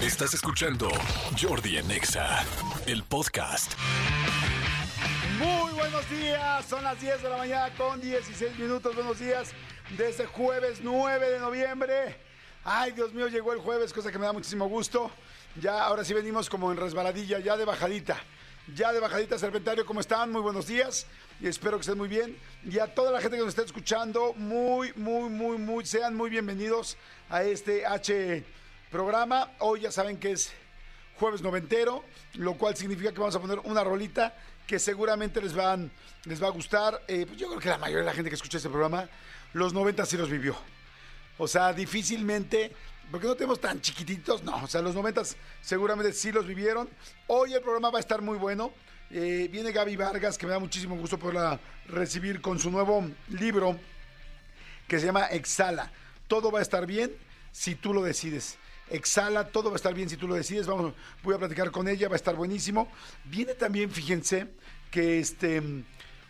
Estás escuchando Jordi Anexa, el podcast. Muy buenos días, son las 10 de la mañana con 16 minutos. Buenos días desde jueves 9 de noviembre. Ay, Dios mío, llegó el jueves, cosa que me da muchísimo gusto. Ya, ahora sí venimos como en resbaladilla, ya de bajadita. Ya de bajadita, Serpentario, ¿cómo están? Muy buenos días y espero que estén muy bien. Y a toda la gente que nos está escuchando, muy, muy, muy, muy, sean muy bienvenidos a este H programa. Hoy ya saben que es jueves noventero, lo cual significa que vamos a poner una rolita que seguramente les, les va a gustar. Eh, pues yo creo que la mayoría de la gente que escucha este programa, los 90 sí los vivió. O sea, difícilmente, porque no tenemos tan chiquititos, no. O sea, los 90 seguramente sí los vivieron. Hoy el programa va a estar muy bueno. Eh, viene Gaby Vargas, que me da muchísimo gusto poderla recibir con su nuevo libro que se llama Exhala. Todo va a estar bien si tú lo decides. Exhala, todo va a estar bien si tú lo decides. Vamos, voy a platicar con ella, va a estar buenísimo. Viene también, fíjense, que este,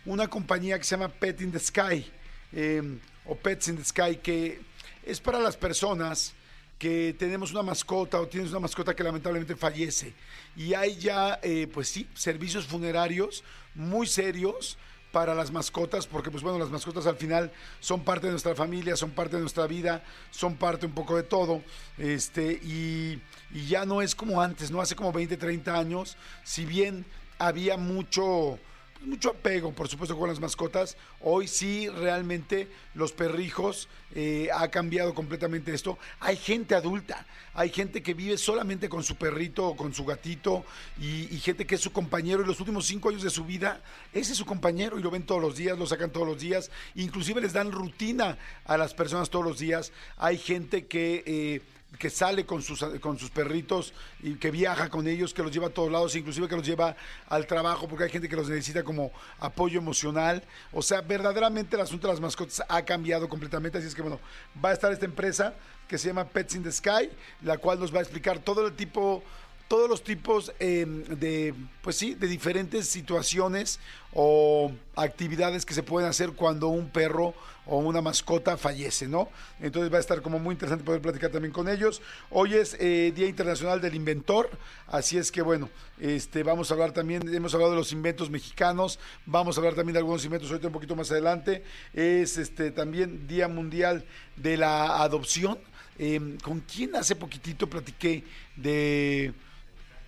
una compañía que se llama Pet in the Sky, eh, o Pets in the Sky, que es para las personas que tenemos una mascota o tienes una mascota que lamentablemente fallece. Y hay ya, eh, pues sí, servicios funerarios muy serios para las mascotas, porque pues bueno, las mascotas al final son parte de nuestra familia, son parte de nuestra vida, son parte un poco de todo, este, y, y ya no es como antes, ¿no? Hace como 20, 30 años, si bien había mucho, mucho apego, por supuesto, con las mascotas. Hoy sí, realmente los perrijos eh, ha cambiado completamente esto. Hay gente adulta, hay gente que vive solamente con su perrito o con su gatito y, gente que es su compañero. Y los últimos cinco años de su vida, ese es su compañero y lo ven todos los días, lo sacan todos los días. Inclusive les dan rutina a las personas todos los días. Hay gente que... Eh, que sale con sus, con sus perritos y que viaja con ellos, que los lleva a todos lados, inclusive que los lleva al trabajo, porque hay gente que los necesita como apoyo emocional. O sea, verdaderamente el asunto de las mascotas ha cambiado completamente. Así es que, bueno, va a estar esta empresa que se llama Pets in the Sky, la cual nos va a explicar todo el tipo todos los tipos eh, de, pues sí, de diferentes situaciones o actividades que se pueden hacer cuando un perro o una mascota fallece, ¿no? Entonces va a estar como muy interesante poder platicar también con ellos. Hoy es eh, Día Internacional del Inventor, así es que bueno, este, vamos a hablar también, hemos hablado de los inventos mexicanos, vamos a hablar también de algunos inventos ahorita un poquito más adelante. Es este también Día Mundial de la Adopción. Eh, ¿Con quién hace poquitito platiqué de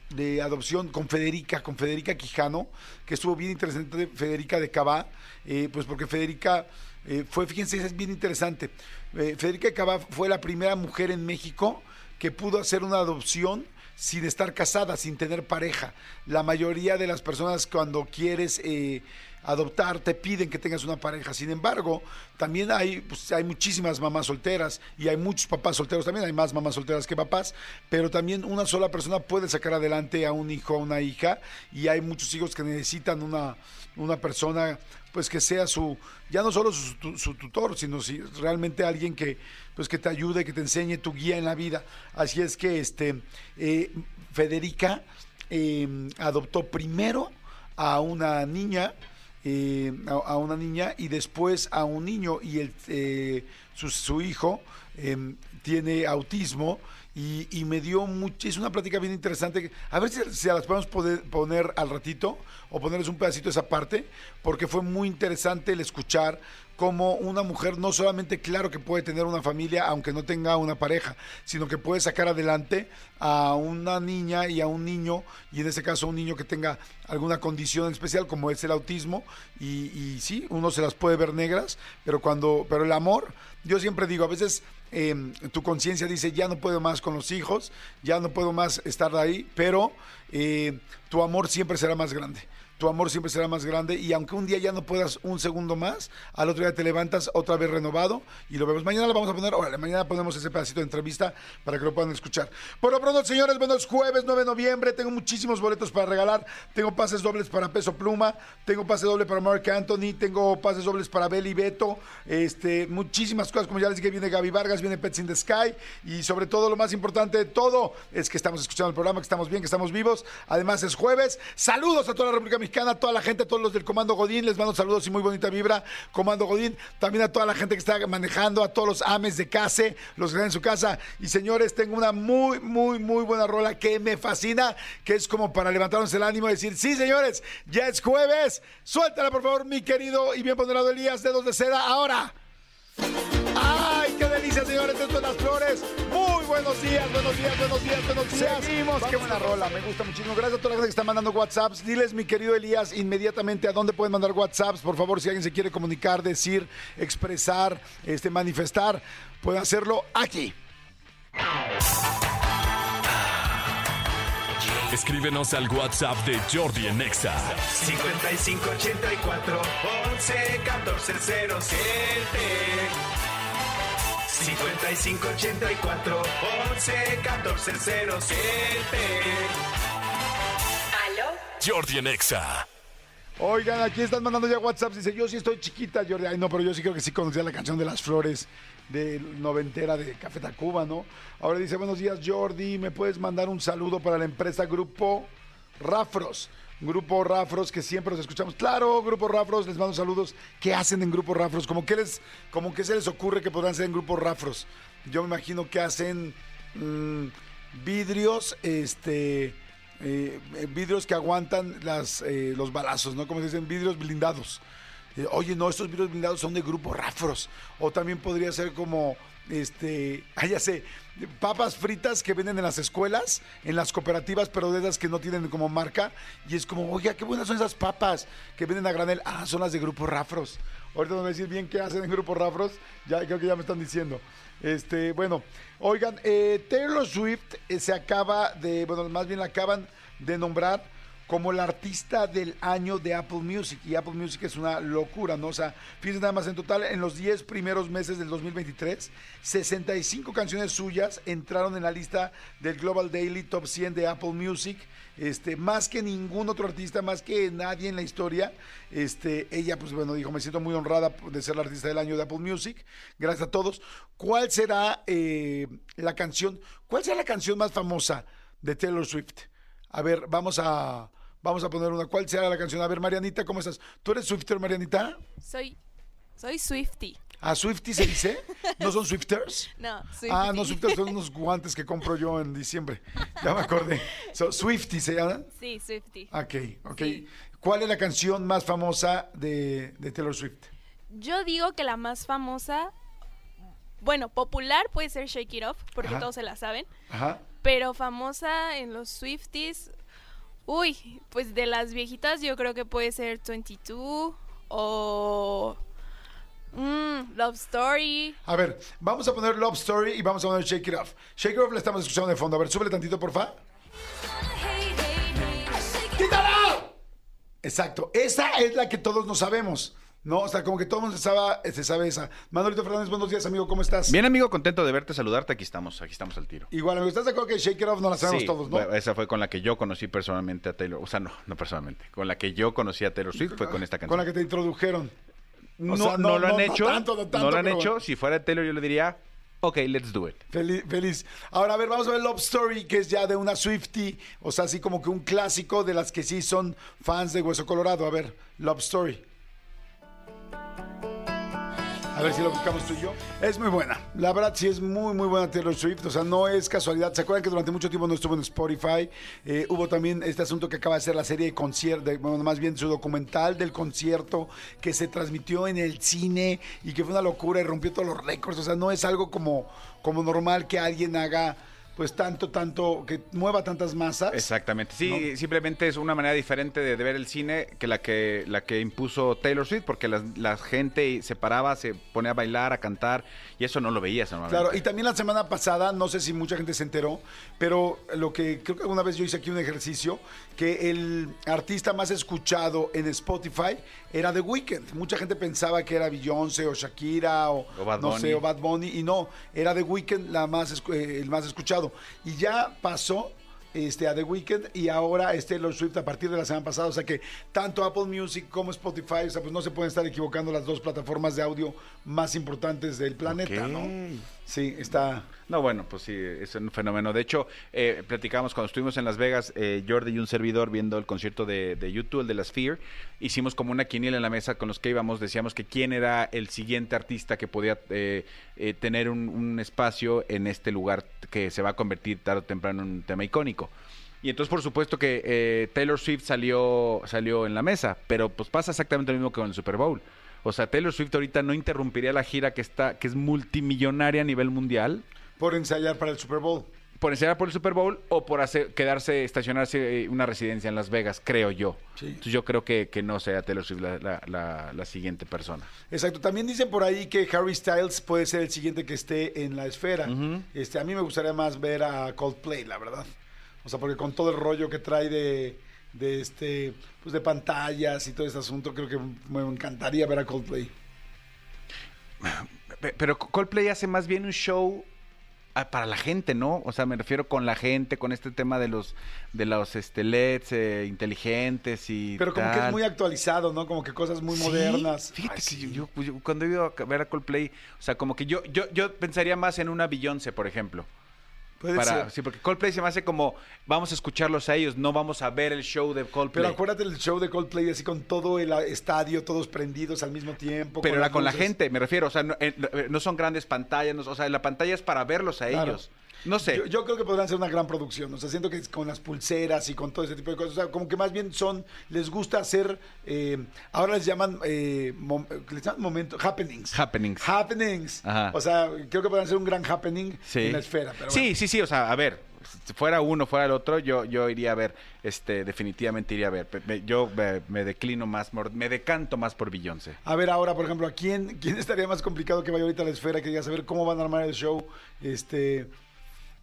de adopción con Federica, con Federica Quijano, que estuvo bien interesante, Federica de Cabá, eh, pues porque Federica eh, fue, fíjense, es bien interesante. Eh, Federica de Cabá fue la primera mujer en México que pudo hacer una adopción sin estar casada, sin tener pareja. La mayoría de las personas cuando quieres adoptar te piden que tengas una pareja. Sin embargo, también hay, pues, hay muchísimas mamás solteras y hay muchos papás solteros también, hay más mamás solteras que papás, pero también una sola persona puede sacar adelante a un hijo, a una hija y hay muchos hijos que necesitan una, una persona pues que sea su, ya no solo su, tu- su tutor, sino si realmente alguien que, pues que te ayude, que te enseñe tu guía en la vida. Así es que este eh, Federica eh, adoptó primero a una niña, eh, a, a una niña y después a un niño y el, eh, su, su hijo eh, tiene autismo y, y me dio mucho, es una plática bien interesante. A ver si, si las podemos poner al ratito o ponerles un pedacito de esa parte, porque fue muy interesante el escuchar cómo una mujer no solamente, claro que puede tener una familia, aunque no tenga una pareja, sino que puede sacar adelante a una niña y a un niño, y en este caso un niño que tenga alguna condición especial, como es el autismo, y, sí, uno se las puede ver negras, pero cuando, pero el amor, yo siempre digo, a veces eh, tu conciencia dice, ya no puedo más con los hijos, ya no puedo más estar ahí, pero eh, tu amor siempre será más grande. Tu amor siempre será más grande y aunque un día ya no puedas un segundo más, al otro día te levantas otra vez renovado y lo vemos. Mañana lo vamos a poner, órale, mañana ponemos ese pedacito de entrevista para que lo puedan escuchar. Por lo pronto, señores, bueno, es jueves 9 de noviembre, tengo muchísimos boletos para regalar, tengo pases dobles para Peso Pluma, tengo pase doble para Mark Anthony, tengo pases dobles para Beli Beto, este, muchísimas cosas, como ya les dije, viene Gaby Vargas, viene Pets in the Sky y sobre todo lo más importante de todo es que estamos escuchando el programa, que estamos bien, que estamos vivos. Además es jueves. Saludos a toda la República Mexicana. A toda la gente, a todos los del Comando Godín, les mando saludos y muy bonita vibra, Comando Godín, también a toda la gente que está manejando, a todos los ames de casa, los que están en su casa. Y señores, tengo una muy, muy, muy buena rola que me fascina, que es como para levantarnos el ánimo y decir, sí, señores, ya es jueves. Suéltala, por favor, mi querido y bien ponderado Elías, dedos de seda, ahora. ¡Ay, qué señores! Esto es Las Flores. Muy buenos días, buenos días, buenos días, buenos días. Seguimos, qué buena rola, me gusta muchísimo. Gracias a toda la gente que está mandando WhatsApps. Diles, mi querido Elías, inmediatamente a dónde pueden mandar WhatsApps. Por favor, si alguien se quiere comunicar, decir, expresar, este, manifestar, puede hacerlo aquí. Escríbenos al WhatsApp de Jordi en Exa. 5584 11 14 07 5584 11 14 07 ¿Aló? Jordi en Exa. Oigan, aquí están mandando ya WhatsApp. Dice, yo sí estoy chiquita, Jordi. Ay, no, pero yo sí creo que sí conocía la canción de las flores de noventera de Café Tacuba, ¿no? Ahora dice, buenos días, Jordi. ¿Me puedes mandar un saludo para la empresa Grupo Rafros? Grupo Rafros, que siempre los escuchamos. Claro, Grupo Rafros, les mando saludos. ¿Qué hacen en Grupo Rafros? ¿Cómo que, les, como que se les ocurre que podrán hacer en Grupo Rafros? Yo me imagino que hacen mm, vidrios, este... eh, vidrios que aguantan las, eh, los balazos, ¿no? Como se dicen, vidrios blindados. Eh, Oye, no, estos vidrios blindados son de grupo Rafros. O también podría ser como, este, ah, ya sé, papas fritas que venden en las escuelas, en las cooperativas, pero de esas que no tienen como marca. Y es como, oiga, qué buenas son esas papas que venden a granel. Ah, son las de grupo Rafros. Ahorita no me decir bien qué hacen en grupo Rafros. Ya creo que ya me están diciendo. Este, bueno, oigan, eh, Taylor Swift eh, se acaba de, bueno, más bien la acaban de nombrar como la artista del año de Apple Music. Y Apple Music es una locura, ¿no? O sea, fíjense nada más, en total, en los 10 primeros meses del 2023, 65 canciones suyas entraron en la lista del Global Daily Top 100 de Apple Music. Este, más que ningún otro artista, más que nadie en la historia. Este, ella, pues bueno, dijo, me siento muy honrada de ser la artista del año de Apple Music. Gracias a todos. ¿Cuál será eh, la canción? ¿Cuál será la canción más famosa de Taylor Swift? A ver, vamos a, vamos a poner una. ¿Cuál será la canción? A ver, Marianita, ¿cómo estás? ¿Tú eres Swifter, Marianita? Soy, soy Swifty. ¿A Swifty se dice? ¿No son Swifters? No, Swifty. Ah, no, Swifters son unos guantes que compro yo en diciembre. Ya me acordé. So, Swifty se llaman. Sí, Swifty. Ok, ok. Sí. ¿Cuál es la canción más famosa de, de Taylor Swift? Yo digo que la más famosa, bueno, popular puede ser Shake It Off, porque Ajá. todos se la saben. Ajá. Pero famosa en los Swifties, uy, pues de las viejitas yo creo que puede ser 22 o mm, Love Story. A ver, vamos a poner Love Story y vamos a poner Shake It Off. Shake It Off la estamos escuchando de fondo. A ver, súbele tantito, porfa. ¡Quítala! Exacto. Esa es la que todos no sabemos. ¿No? O sea, como que todo el mundo se sabe, se sabe esa. Manolito Fernández, buenos días, amigo. ¿Cómo estás? Bien, amigo, contento de verte, saludarte. Aquí estamos, aquí estamos al tiro. Igual, amigo. ¿Estás de acuerdo que Shake It Off no la sabemos Sí, todos, no? esa fue con la que yo conocí personalmente a Taylor. O sea, no, no personalmente. Con la que yo conocí a Taylor Swift fue con esta canción. Con la que te introdujeron. no, sea, no no, lo han hecho. tanto, no lo han pero- hecho. Si fuera Taylor, yo le diría, ok, let's do it. Feliz, feliz. Ahora, a ver, vamos a ver Love Story, que es ya de una Swifty. O sea, así como que un clásico de las que sí son fans de Hueso Colorado. A ver, Love Story. A ver si lo buscamos tú y yo. Es muy buena. La verdad, sí es muy, muy buena Taylor Swift. O sea, no es casualidad. ¿Se acuerdan que durante mucho tiempo no estuvo en Spotify? Eh, hubo también este asunto que acaba de ser la serie de concierto, bueno, más bien su documental del concierto que se transmitió en el cine y que fue una locura y rompió todos los récords. O sea, no es algo como, como normal que alguien haga pues tanto, tanto, que mueva tantas masas. Exactamente. Sí, No. simplemente es una manera diferente de, de ver el cine que la que la que impuso Taylor Swift, porque la, la gente se paraba, se ponía a bailar, a cantar, y eso no lo veías normalmente. Claro, y también la semana pasada, no sé si mucha gente se enteró, pero lo que creo que alguna vez yo hice aquí un ejercicio, que el artista más escuchado en Spotify era The Weeknd. Mucha gente pensaba que era Beyoncé o Shakira o, no Bunny. sé, o Bad Bunny, y no, era The Weeknd la más, eh, el más escuchado. Y ya pasó este, a The Weeknd y ahora es Taylor Swift a partir de la semana pasada. O sea que tanto Apple Music como Spotify, o sea, pues no se pueden estar equivocando las dos plataformas de audio más importantes del planeta. ¿no? Sí, está. No, bueno, pues sí, es un fenómeno. De hecho, eh, platicamos cuando estuvimos en Las Vegas, eh, Jordi y un servidor viendo el concierto de, de YouTube, el de la Sphere, hicimos como una quiniela en la mesa con los que íbamos, decíamos que quién era el siguiente artista que podía eh, eh, tener un, un espacio en este lugar que se va a convertir tarde o temprano en un tema icónico. Y entonces, por supuesto que eh, Taylor Swift salió, salió en la mesa, pero pues pasa exactamente lo mismo que con el Super Bowl. O sea, Taylor Swift ahorita no interrumpiría la gira que está, que es multimillonaria a nivel mundial, Por ensayar para el Super Bowl. por enseñar por el Super Bowl o por hacer, quedarse, estacionarse eh, una residencia en Las Vegas, creo yo. Sí. Entonces yo creo que, que no sea Taylor Swift la, la- la- la siguiente persona. Exacto. También dicen por ahí que Harry Styles puede ser el siguiente que esté en la esfera. este, a mí me gustaría más ver a Coldplay, la verdad. O sea, porque con todo el rollo que trae de, de este, pues de pantallas y todo este asunto, creo que me encantaría ver a Coldplay. Pe- Pero Coldplay hace más bien un show ah, para la gente, ¿no? O sea, me refiero con la gente, con este tema de los de los este, LEDs eh, inteligentes y Pero como que es muy actualizado, ¿no? Como que cosas muy Sí, Modernas. Fíjate Ay, que sí. yo- yo cuando he ido a ver a Coldplay, o sea, como que yo yo yo pensaría más en una Beyoncé, por ejemplo. Puede Para, ser. sí, porque Coldplay se me hace como vamos a escucharlos a ellos, no vamos a ver el show de Coldplay. Pero acuérdate del show de Coldplay así con todo el estadio, todos prendidos al mismo tiempo. Pero era las con la gente, me refiero, o sea, no, eh, no son grandes pantallas, no- o sea, la pantalla es para verlos a Claro. ellos. No sé. Yo, yo creo que podrán ser una gran producción. O sea, siento que con las pulseras y con todo ese tipo de cosas. O sea, como que más bien son, les gusta hacer, eh, ahora les llaman, eh, mom- les llaman momentos, happenings. Happenings. Happenings. Ajá. O sea, creo que podrán ser un gran happening Sí. en la esfera. Pero sí, bueno. sí, sí, o sea, a ver, si fuera uno, fuera el otro, yo, yo iría a ver, este, definitivamente iría a ver. Me- yo me, me declino más, me decanto más por Beyoncé. A ver ahora, por ejemplo, ¿a quién, quién estaría más complicado que vaya ahorita a la esfera? Que diga, a ver cómo van a armar el show. Este,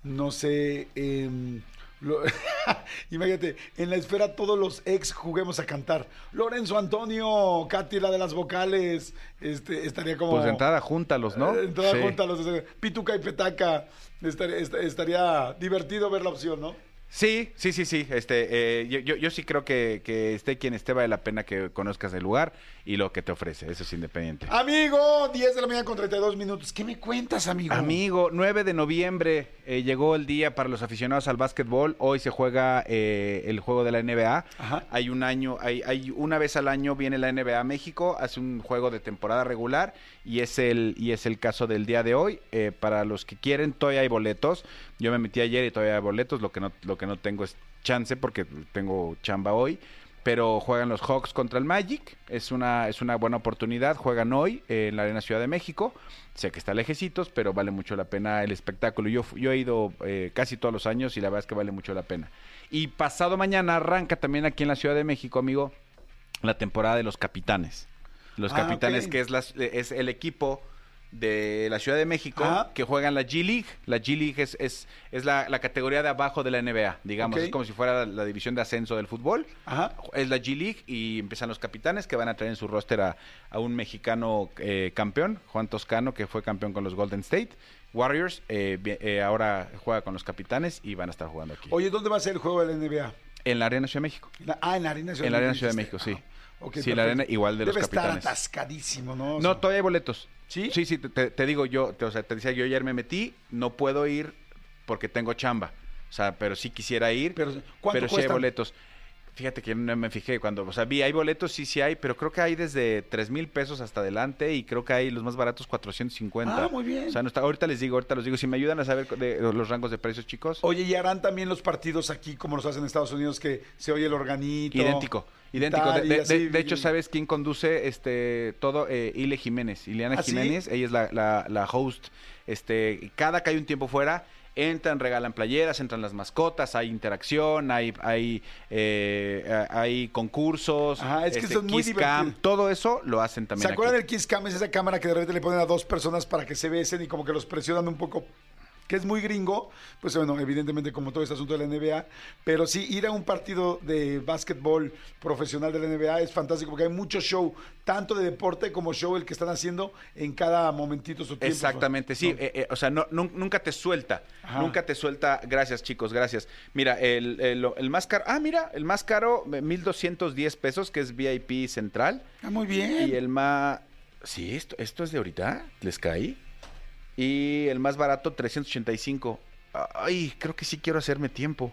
no sé. em, lo- imagínate, en la esfera todos los ex juguemos a cantar. Lorenzo Antonio, Katy, la de las vocales. Este, estaría como. Pues entrada, júntalos, ¿no? Eh, entrada Sí. júntalos, Pituca y Petaca. Estaría, est- estaría divertido ver la opción, ¿no? Sí, sí, sí, sí. Este, eh, yo, yo, yo sí creo que, que esté quien esté, vale la pena que conozcas el lugar y lo que te ofrece. Eso es independiente. Amigo, 10 de la mañana con 32 minutos. ¿Qué me cuentas, amigo? Amigo, 9 de noviembre eh, llegó el día para los aficionados al básquetbol. Hoy se juega eh, el juego de la NBA. Ajá. Hay un año, hay, hay una vez al año viene la NBA a México, hace un juego de temporada regular y es el y es el caso del día de hoy. Eh, para los que quieren, todavía hay boletos. Yo me metí ayer y todavía hay boletos. Lo que no lo que no tengo es chance porque tengo chamba hoy. Pero juegan los Hawks contra el Magic. Es una, es una buena oportunidad. Juegan hoy eh, en la Arena Ciudad de México. Sé que está lejecitos, pero vale mucho la pena el espectáculo. Yo, yo he ido eh, casi todos los años y la verdad es que vale mucho la pena. Y pasado mañana arranca también aquí en la Ciudad de México, amigo, la temporada de los capitanes. Los Ah, capitanes, que es, las- es el equipo de la Ciudad de México Ajá. que juegan la G League. La G League es, es, es la, la categoría de abajo de la NBA, digamos. Es como si fuera la, la división de ascenso del fútbol. Ajá. Es la G League y empiezan los capitanes que van a traer en su roster a, a un mexicano eh, campeón, Juan Toscano, que fue campeón con los Golden State Warriors. eh, eh, ahora juega con los capitanes y van a estar jugando aquí. Oye, ¿dónde va a ser el juego de la NBA? En la Arena Ciudad de México. La- ah, en la Arena Ciudad En la Arena. Ciudad de. México, sí. Ok, Sí, perfecto. la arena igual de los Debe capitanes. estar atascadísimo, ¿no? O No, todavía hay boletos. ¿Sí? Sí, sí, te, te digo yo, te, o sea, te decía, yo ayer me metí, no puedo ir porque tengo chamba. O sea, pero sí quisiera ir, Pero, pero, ¿cuánto sí hay boletos. Fíjate que no me fijé cuando, o sea, vi, hay boletos, sí, sí hay, pero creo que hay desde 3 mil pesos hasta adelante y creo que hay los más baratos 450. Ah, muy bien. O sea, no está, ahorita les digo, ahorita los digo, si me ayudan a saber de los rangos de precios, chicos. Oye, ¿y harán también los partidos aquí como los hacen en Estados Unidos que se oye el organito? Idéntico, idéntico. De, y de- así, de- de hecho, ¿sabes quién conduce este todo? Eh, Ile Jiménez, Ileana ¿Ah, sí? Jiménez, ella es la, la- la host. Este, cada que hay un tiempo fuera, entran, regalan playeras, entran las mascotas, hay interacción, hay, hay, eh, hay concursos, Ajá, es que este, son muy Cam, todo eso lo hacen también ¿Se acuerdan aquí. del Kiss Cam? Es esa cámara que de repente le ponen a dos personas para que se besen y como que los presionan un poco que es muy gringo, pues bueno, evidentemente como todo este asunto de la NBA, pero sí ir a un partido de básquetbol profesional de la NBA es fantástico porque hay mucho show, tanto de deporte como show el que están haciendo en cada momentito su tiempo. Exactamente, sí. ¿no? eh, eh, o sea, no, nun- nunca te suelta. Ajá. Nunca te suelta. Gracias, chicos, gracias. Mira, el, el- el más caro. Ah, mira, el más caro, eh, 1210 pesos, que es VIP central. Ah, muy bien. Y el más. Sí, esto, esto es de ahorita. ¿Les caí? Y el más barato, 385. Ay, creo que sí quiero hacerme tiempo.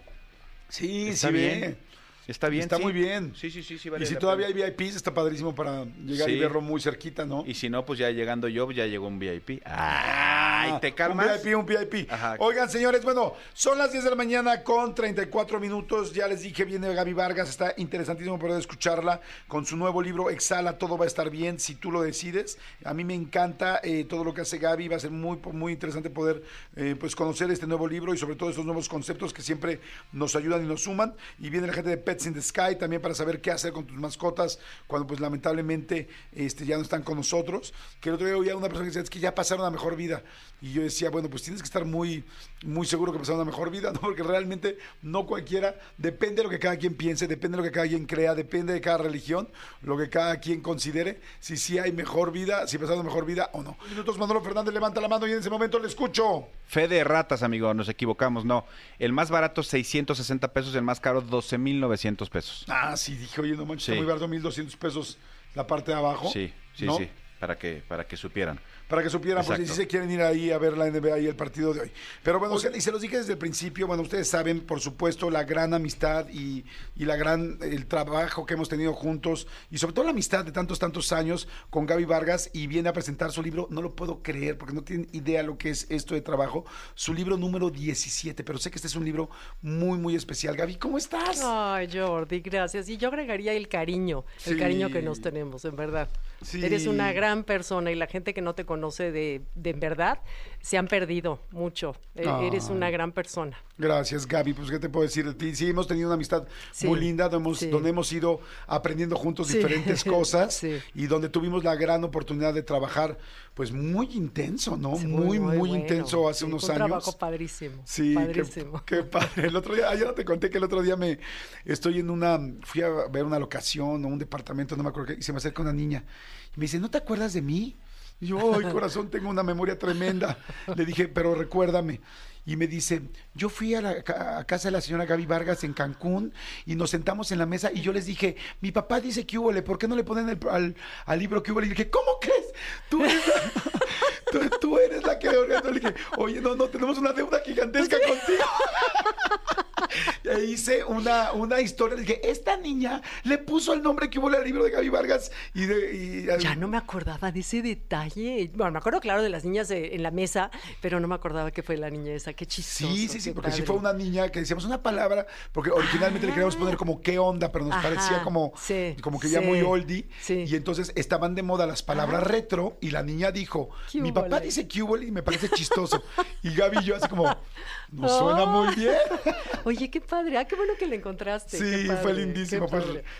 Sí, Está sí, bien. Está bien. Está sí. muy bien. Sí, sí, sí, sí. vale y si todavía pena. hay VIPs, está padrísimo para llegar y Sí. verlo muy cerquita, ¿no? Y si no, pues ya llegando yo, ya llegó un VIP. Ay, ¿te calmas? Un VIP, un VIP. Ajá. Oigan, señores, bueno, son las 10 de la mañana con 34 minutos. Ya les dije, viene Gaby Vargas, está interesantísimo poder escucharla con su nuevo libro, Exhala, todo va a estar bien si tú lo decides. A mí me encanta eh, todo lo que hace Gaby, va a ser muy, muy interesante poder eh, pues conocer este nuevo libro y sobre todo estos nuevos conceptos que siempre nos ayudan y nos suman. Y viene la gente de Pets in the Sky también para saber qué hacer con tus mascotas cuando pues lamentablemente este, ya no están con nosotros. Que el otro día oía una persona que decía, es que ya pasaron a mejor vida. Y yo decía, bueno, pues tienes que estar muy, muy seguro que pasaron a mejor vida, ¿no? Porque realmente no cualquiera, depende de lo que cada quien piense, depende de lo que cada quien crea, depende de cada religión, lo que cada quien considere, si sí hay mejor vida, si pasaron a mejor vida o no. Minutos, Manolo Fernández levanta la mano y en ese momento le escucho. Fe de ratas, amigo, nos equivocamos, no. El más barato, 660 pesos, el más caro, 12,900 pesos. Ah, sí, dije, oye, no manches, Sí. está muy barato, 1.200 pesos la parte de abajo. Sí, sí, ¿no? sí, para que, para que supieran. Para que supieran, pues si se quieren ir ahí a ver la NBA y el partido de hoy. Pero bueno, y se los dije desde el principio, bueno, ustedes saben, por supuesto, la gran amistad y, y la gran, el trabajo que hemos tenido juntos y sobre todo la amistad de tantos, tantos años con Gaby Vargas y viene a presentar su libro, no lo puedo creer porque no tienen idea lo que es esto de trabajo, su libro número 17, pero sé que este es un libro muy, muy especial. Gaby, ¿cómo estás? Ay, Jordi, gracias. Y yo agregaría el cariño, el Sí. cariño que nos tenemos, en verdad. Eres una gran persona y la gente que no te conoce de, de verdad se han perdido mucho. E- Eres una gran persona. Gracias, Gaby. Pues, ¿qué te puedo decir de ti? Sí, hemos tenido una amistad Sí, muy linda, donde hemos, sí. donde hemos ido aprendiendo juntos Sí. diferentes cosas Sí. y donde tuvimos la gran oportunidad de trabajar, pues muy intenso, ¿no? Muy, muy, bueno. intenso hace unos años. Un trabajo padrísimo. Sí, padrísimo. qué padre. El otro día, ayer te conté que el otro día me estoy en una, fui a ver una locación o un departamento, no me acuerdo qué, y se me acerca una niña y me dice, ¿no te acuerdas de mí? Y yo, ay, corazón, tengo una memoria tremenda. Le dije, pero recuérdame. Y me dice, yo fui a la a casa de la señora Gaby Vargas en Cancún y nos sentamos en la mesa y yo les dije, mi papá dice que hubo, ¿por qué no le ponen el- al, al libro que hubo? Y dije, ¿cómo crees? Tú eres la, tú, tú eres la que organizó. Le dije, oye, no, no, tenemos una deuda gigantesca contigo. E hice una, una historia. Dije, esta niña le puso el nombre que hubo al libro de Gaby Vargas. Y, de, y- Ya no me acordaba de ese detalle. Bueno, me acuerdo, claro, de las niñas eh, en la mesa, pero no me acordaba que fue la niña esa. Qué chistoso. Sí, sí, sí, porque sí fue una niña que decíamos una palabra, porque originalmente le queríamos poner como qué onda, pero nos Ajá, parecía como, sí, como que ya muy oldie. sí. Y entonces estaban de moda las palabras retro y la niña dijo, ¿Qué mi papá dice que hubo y me parece chistoso. Y Gaby y yo así como, nos suena muy bien. Oye, qué padre. Ah, qué bueno que la encontraste. Sí, padre, fue lindísimo.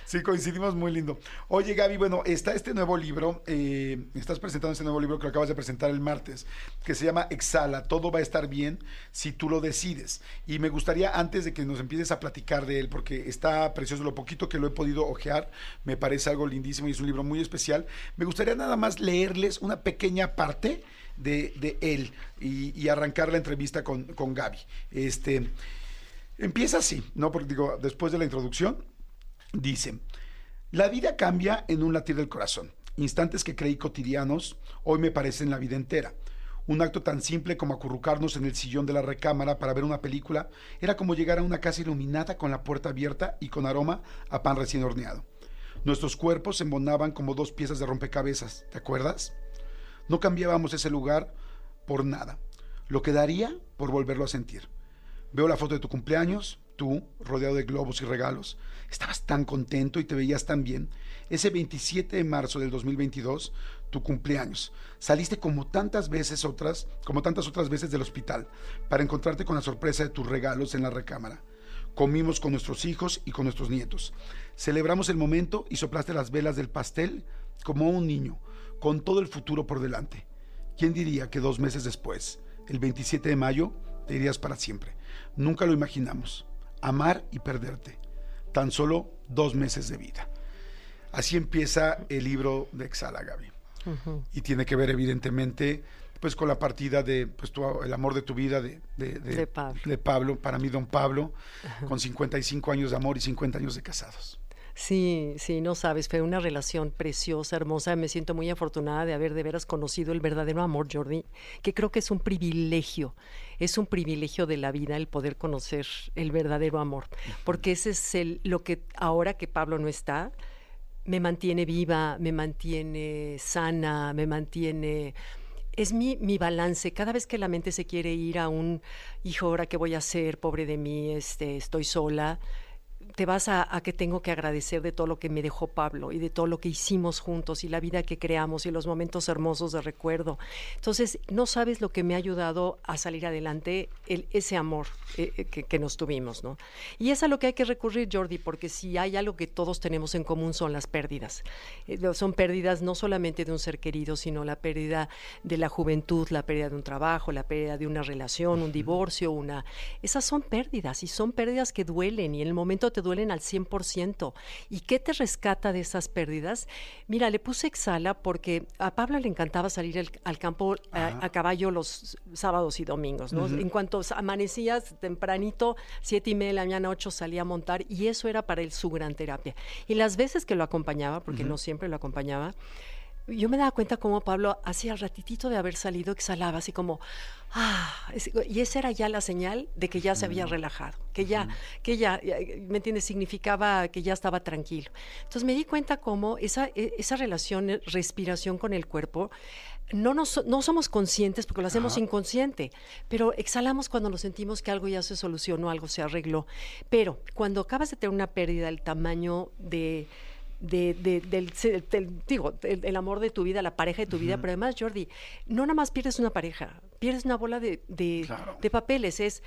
sí, coincidimos muy lindo. Oye, Gaby, bueno, está este nuevo libro, eh, estás presentando este nuevo libro que lo acabas de presentar el martes, que se llama Exhala, todo va a estar bien si tú lo decides. Y me gustaría, antes de que nos empieces a platicar de él, porque está precioso, lo poquito que lo he podido ojear, me parece algo lindísimo y es un libro muy especial, me gustaría nada más leerles una pequeña parte de, él y, y arrancar la entrevista con, con Gaby. Este... Empieza así, ¿no? Porque digo, después de la introducción, dice, la vida cambia en un latir del corazón. Instantes que creí cotidianos, hoy me parecen la vida entera. Un acto tan simple como acurrucarnos en el sillón de la recámara para ver una película era como llegar a una casa iluminada con la puerta abierta y con aroma a pan recién horneado. Nuestros cuerpos se embonaban como dos piezas de rompecabezas, ¿te acuerdas? No cambiábamos ese lugar por nada. Lo que daría por volverlo a sentir. Veo la foto de tu cumpleaños, tú, rodeado de globos y regalos. Estabas tan contento y te veías tan bien. Ese 27 de marzo del 2022, tu cumpleaños. Saliste como tantas veces otras, como tantas otras veces del hospital, para encontrarte con la sorpresa de tus regalos en la recámara. Comimos con nuestros hijos y con nuestros nietos. Celebramos el momento y soplaste las velas del pastel como un niño, con todo el futuro por delante. ¿Quién diría que dos meses después, el 27 de mayo, te irías para siempre? Nunca lo imaginamos. Amar y perderte. Tan solo dos meses de vida. Así empieza el libro de Exhala, Gaby. Y tiene que ver, evidentemente, pues con la partida de pues, tu- el amor de tu vida de, de, De Pablo. de Pablo, para mí don Pablo, con 55 años de amor y 50 años de casados. Sí, sí, no sabes, fue una relación preciosa, hermosa. Me siento muy afortunada de haber de veras conocido el verdadero amor, Jordi, que creo que es un privilegio, es un privilegio de la vida el poder conocer el verdadero amor, porque ese es el, lo que ahora que Pablo no está, me mantiene viva, me mantiene sana, me mantiene es mi, mi, balance. Cada vez que la mente se quiere ir a un hijo, ahora qué voy a hacer, pobre de mí, este, estoy sola, te vas a, que tengo que agradecer de todo lo que me dejó Pablo y de todo lo que hicimos juntos y la vida que creamos y los momentos hermosos de recuerdo. Entonces, no sabes lo que me ha ayudado a salir adelante el, ese amor eh, eh, que, nos tuvimos, ¿no? Y es a lo que hay que recurrir, Jordi, porque si hay algo que todos tenemos en común son las pérdidas. Eh, son pérdidas no solamente de un ser querido, sino la pérdida de la juventud, la pérdida de un trabajo, la pérdida de una relación, un divorcio, una... Esas son pérdidas y son pérdidas que duelen y en el momento te duelen al 100%. ¿Y qué te rescata de esas pérdidas? Mira, le puse Exhala porque a Pablo le encantaba salir al campo a, caballo los sábados y domingos, ¿no? En cuanto amanecías tempranito, siete y media de la mañana, ocho, salía a montar y eso era para él su gran terapia. Y las veces que lo acompañaba, porque no siempre lo acompañaba, yo me daba cuenta como Pablo hacía el ratitito de haber salido exhalaba así como ah y esa era ya la señal de que ya se había relajado que ya que ya me entiendes significaba que ya estaba tranquilo. Entonces me di cuenta cómo esa e, esa relación eh, respiración con el cuerpo no, nos, no somos conscientes porque lo hacemos inconsciente, pero exhalamos cuando nos sentimos que algo ya se solucionó, algo se arregló. Pero cuando acabas de tener una pérdida del tamaño de, de, del, digo, el, amor de tu vida, la pareja de tu vida, pero además, Jordi, no nada más pierdes una pareja, pierdes una bola de, de papeles, es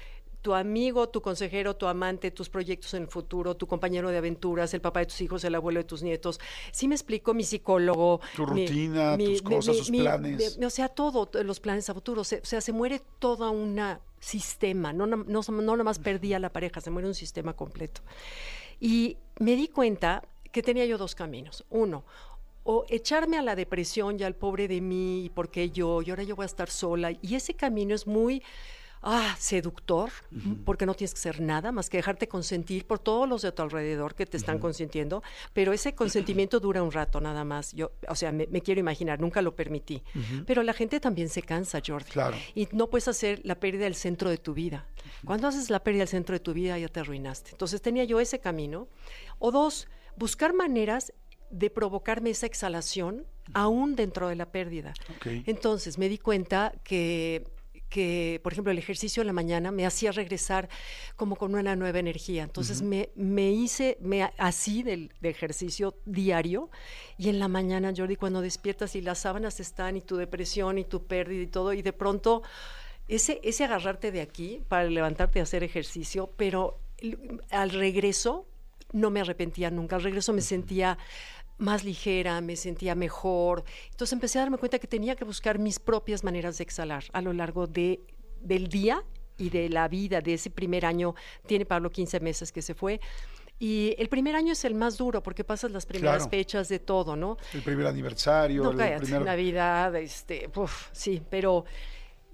tu amigo, tu consejero, tu amante, tus proyectos en el futuro, tu compañero de aventuras, el papá de tus hijos, el abuelo de tus nietos. Sí me explico, mi psicólogo. Tu rutina, tus cosas, tus planes. o sea, todo, los planes a futuro. o sea, se muere todo un sistema. No, no, no, no nada más perdía la pareja, se muere un sistema completo. Y me di cuenta que tenía yo dos caminos. Uno, o echarme a la depresión y al pobre de mí, y porque yo, y ahora yo voy a estar sola. Y ese camino es muy ah, seductor, porque no tienes que hacer nada más que dejarte consentir por todos los de tu alrededor que te están consintiendo, pero ese consentimiento dura un rato nada más. Yo, o sea, me, quiero imaginar, nunca lo permití. Pero la gente también se cansa, Jordi. Claro. Y no puedes hacer la pérdida del centro de tu vida. Cuando haces la pérdida del centro de tu vida, ya te arruinaste. Entonces tenía yo ese camino. O dos, buscar maneras de provocarme esa exhalación aún dentro de la pérdida. Entonces me di cuenta que, que, por ejemplo, el ejercicio en la mañana me hacía regresar como con una nueva energía. Entonces me, me, hice me, así del, ejercicio diario y en la mañana, Jordi, cuando despiertas y las sábanas están y tu depresión y tu pérdida y todo, y de pronto ese, ese agarrarte de aquí para levantarte a hacer ejercicio, pero al regreso no me arrepentía nunca. Al regreso me sentía más ligera, me sentía mejor. Entonces empecé a darme cuenta que tenía que buscar mis propias maneras de exhalar a lo largo de, del día y de la vida de ese primer año. Tiene Pablo 15 meses que se fue. Y el primer año es el más duro porque pasas las primeras fechas de todo, ¿no? El primer aniversario, no, el primer... Navidad, este, sí, pero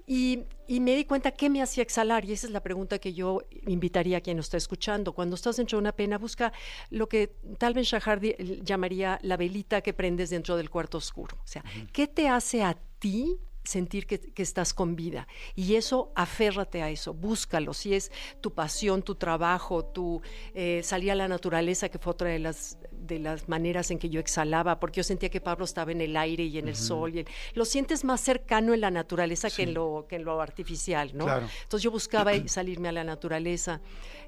y, me di cuenta qué me hacía exhalar, y esa es la pregunta que yo invitaría a quien nos está escuchando. Cuando estás dentro de una pena, busca lo que tal vez Shahar llamaría la velita que prendes dentro del cuarto oscuro. O sea, ¿qué te hace a ti sentir que, estás con vida. Y eso, aférrate a eso, búscalo. Si es tu pasión, tu trabajo, tu eh, salir a la naturaleza, que fue otra de las, de las maneras en que yo exhalaba, porque yo sentía que Pablo estaba en el aire y en el sol. Y lo sientes más cercano en la naturaleza que, en lo, que en lo artificial, ¿no? Entonces yo buscaba salirme a la naturaleza.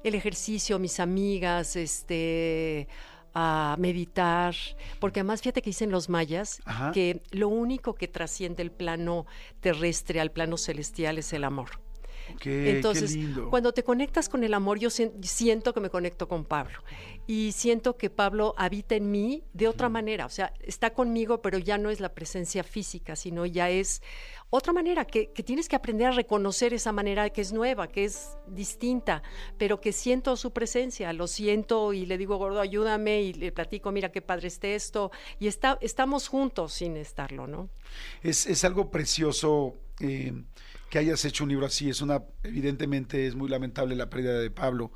El ejercicio, mis amigas, este a meditar, porque además fíjate que dicen los mayas que lo único que trasciende el plano terrestre al plano celestial es el amor. Entonces, cuando te conectas con el amor, yo siento que me conecto con Pablo. Y siento que Pablo habita en mí de otra manera. O sea, está conmigo, pero ya no es la presencia física, sino ya es otra manera, que, tienes que aprender a reconocer esa manera que es nueva, que es distinta, pero que siento su presencia, lo siento y le digo, gordo, ayúdame y le platico, mira qué padre esté esto. Y está, estamos juntos sin estarlo, ¿no? Es, algo precioso. Eh, que hayas hecho un libro así. Es una, evidentemente es muy lamentable la pérdida de Pablo,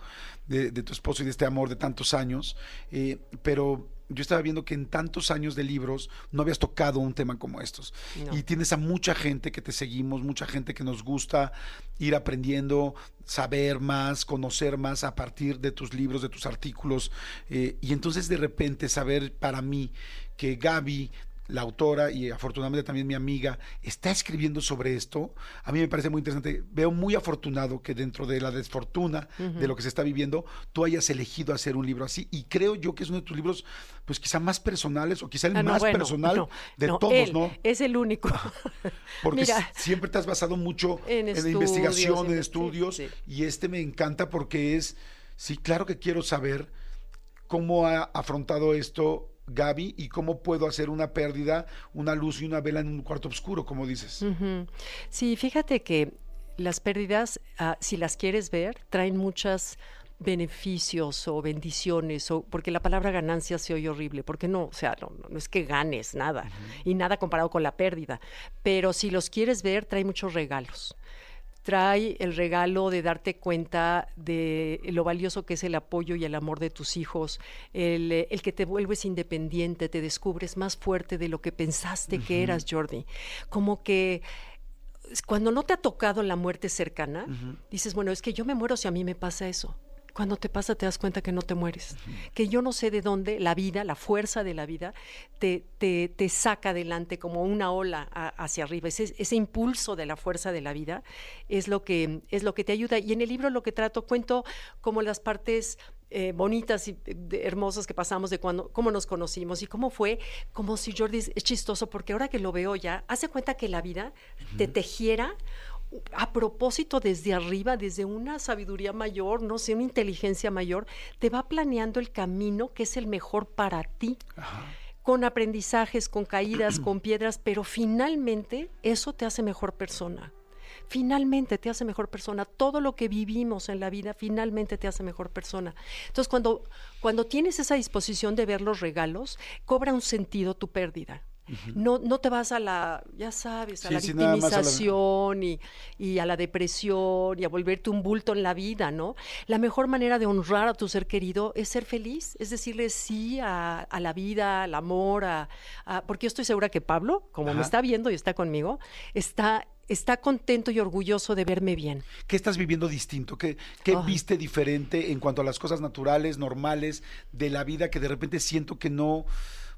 de, de tu esposo y de este amor de tantos años, eh, pero yo estaba viendo que en tantos años de libros no habías tocado un tema como estos. No. Y tienes a mucha gente que te seguimos, mucha gente que nos gusta ir aprendiendo, saber más, conocer más a partir de tus libros, de tus artículos. Eh, y entonces de repente saber para mí que Gaby la autora y afortunadamente también mi amiga, está escribiendo sobre esto. A mí me parece muy interesante. Veo muy afortunado que dentro de la desfortuna de lo que se está viviendo, tú hayas elegido hacer un libro así. Y creo yo que es uno de tus libros, pues quizá más personales o quizá el Ah, no, más bueno, personal no, de no, todos, él ¿no? Es el único. Porque Mira, siempre te has basado mucho En estudios, investigación, en en- estudios, sí, sí. y este me encanta porque es, sí, claro que quiero saber cómo ha afrontado esto Gaby y cómo puedo hacer una pérdida, una luz y una vela en un cuarto oscuro, como dices. Sí, fíjate que las pérdidas, ah, si las quieres ver, traen muchos beneficios o bendiciones, o, porque la palabra ganancia se oye horrible, porque no, o sea, no, no es que ganes nada, y nada comparado con la pérdida, pero si los quieres ver, trae muchos regalos. Trae el regalo de darte cuenta de lo valioso que es el apoyo y el amor de tus hijos, el, eh, el que te vuelves independiente, te descubres más fuerte de lo que pensaste que eras, Jordi. Como que cuando no te ha tocado la muerte cercana, dices, bueno, es que yo me muero si a mí me pasa eso. Cuando te pasa te das cuenta que no te mueres, que yo no sé de dónde la vida, la fuerza de la vida, te, te, te saca adelante como una ola a- hacia arriba. Ese, ese impulso de la fuerza de la vida es lo, que, es lo que te ayuda. Y en el libro lo que trato, cuento como las partes eh, bonitas y de- hermosas que pasamos de cuando, cómo nos conocimos y cómo fue, como si Jordi es, es chistoso, porque ahora que lo veo ya, hace cuenta que la vida te tejiera a propósito desde arriba, desde una sabiduría mayor, no sé, una inteligencia mayor, te va planeando el camino que es el mejor para ti. Con aprendizajes, con caídas, con piedras, pero finalmente eso te hace mejor persona. Finalmente te hace mejor persona. Todo lo que vivimos en la vida finalmente te hace mejor persona. Entonces, cuando, cuando tienes esa disposición de ver los regalos, cobra un sentido tu pérdida. No, no te vas a la, ya sabes, a Sí, la sí, nada más a la- victimización y, y a la depresión y a volverte un bulto en la vida, ¿no? La mejor manera de honrar a tu ser querido es ser feliz, es decirle sí a, a la vida, al amor, a, a- porque yo estoy segura que Pablo, como me está viendo y está conmigo, está, está contento y orgulloso de verme bien. ¿Qué estás viviendo distinto? ¿Qué, qué viste diferente en cuanto a las cosas naturales, normales de la vida que de repente siento que no,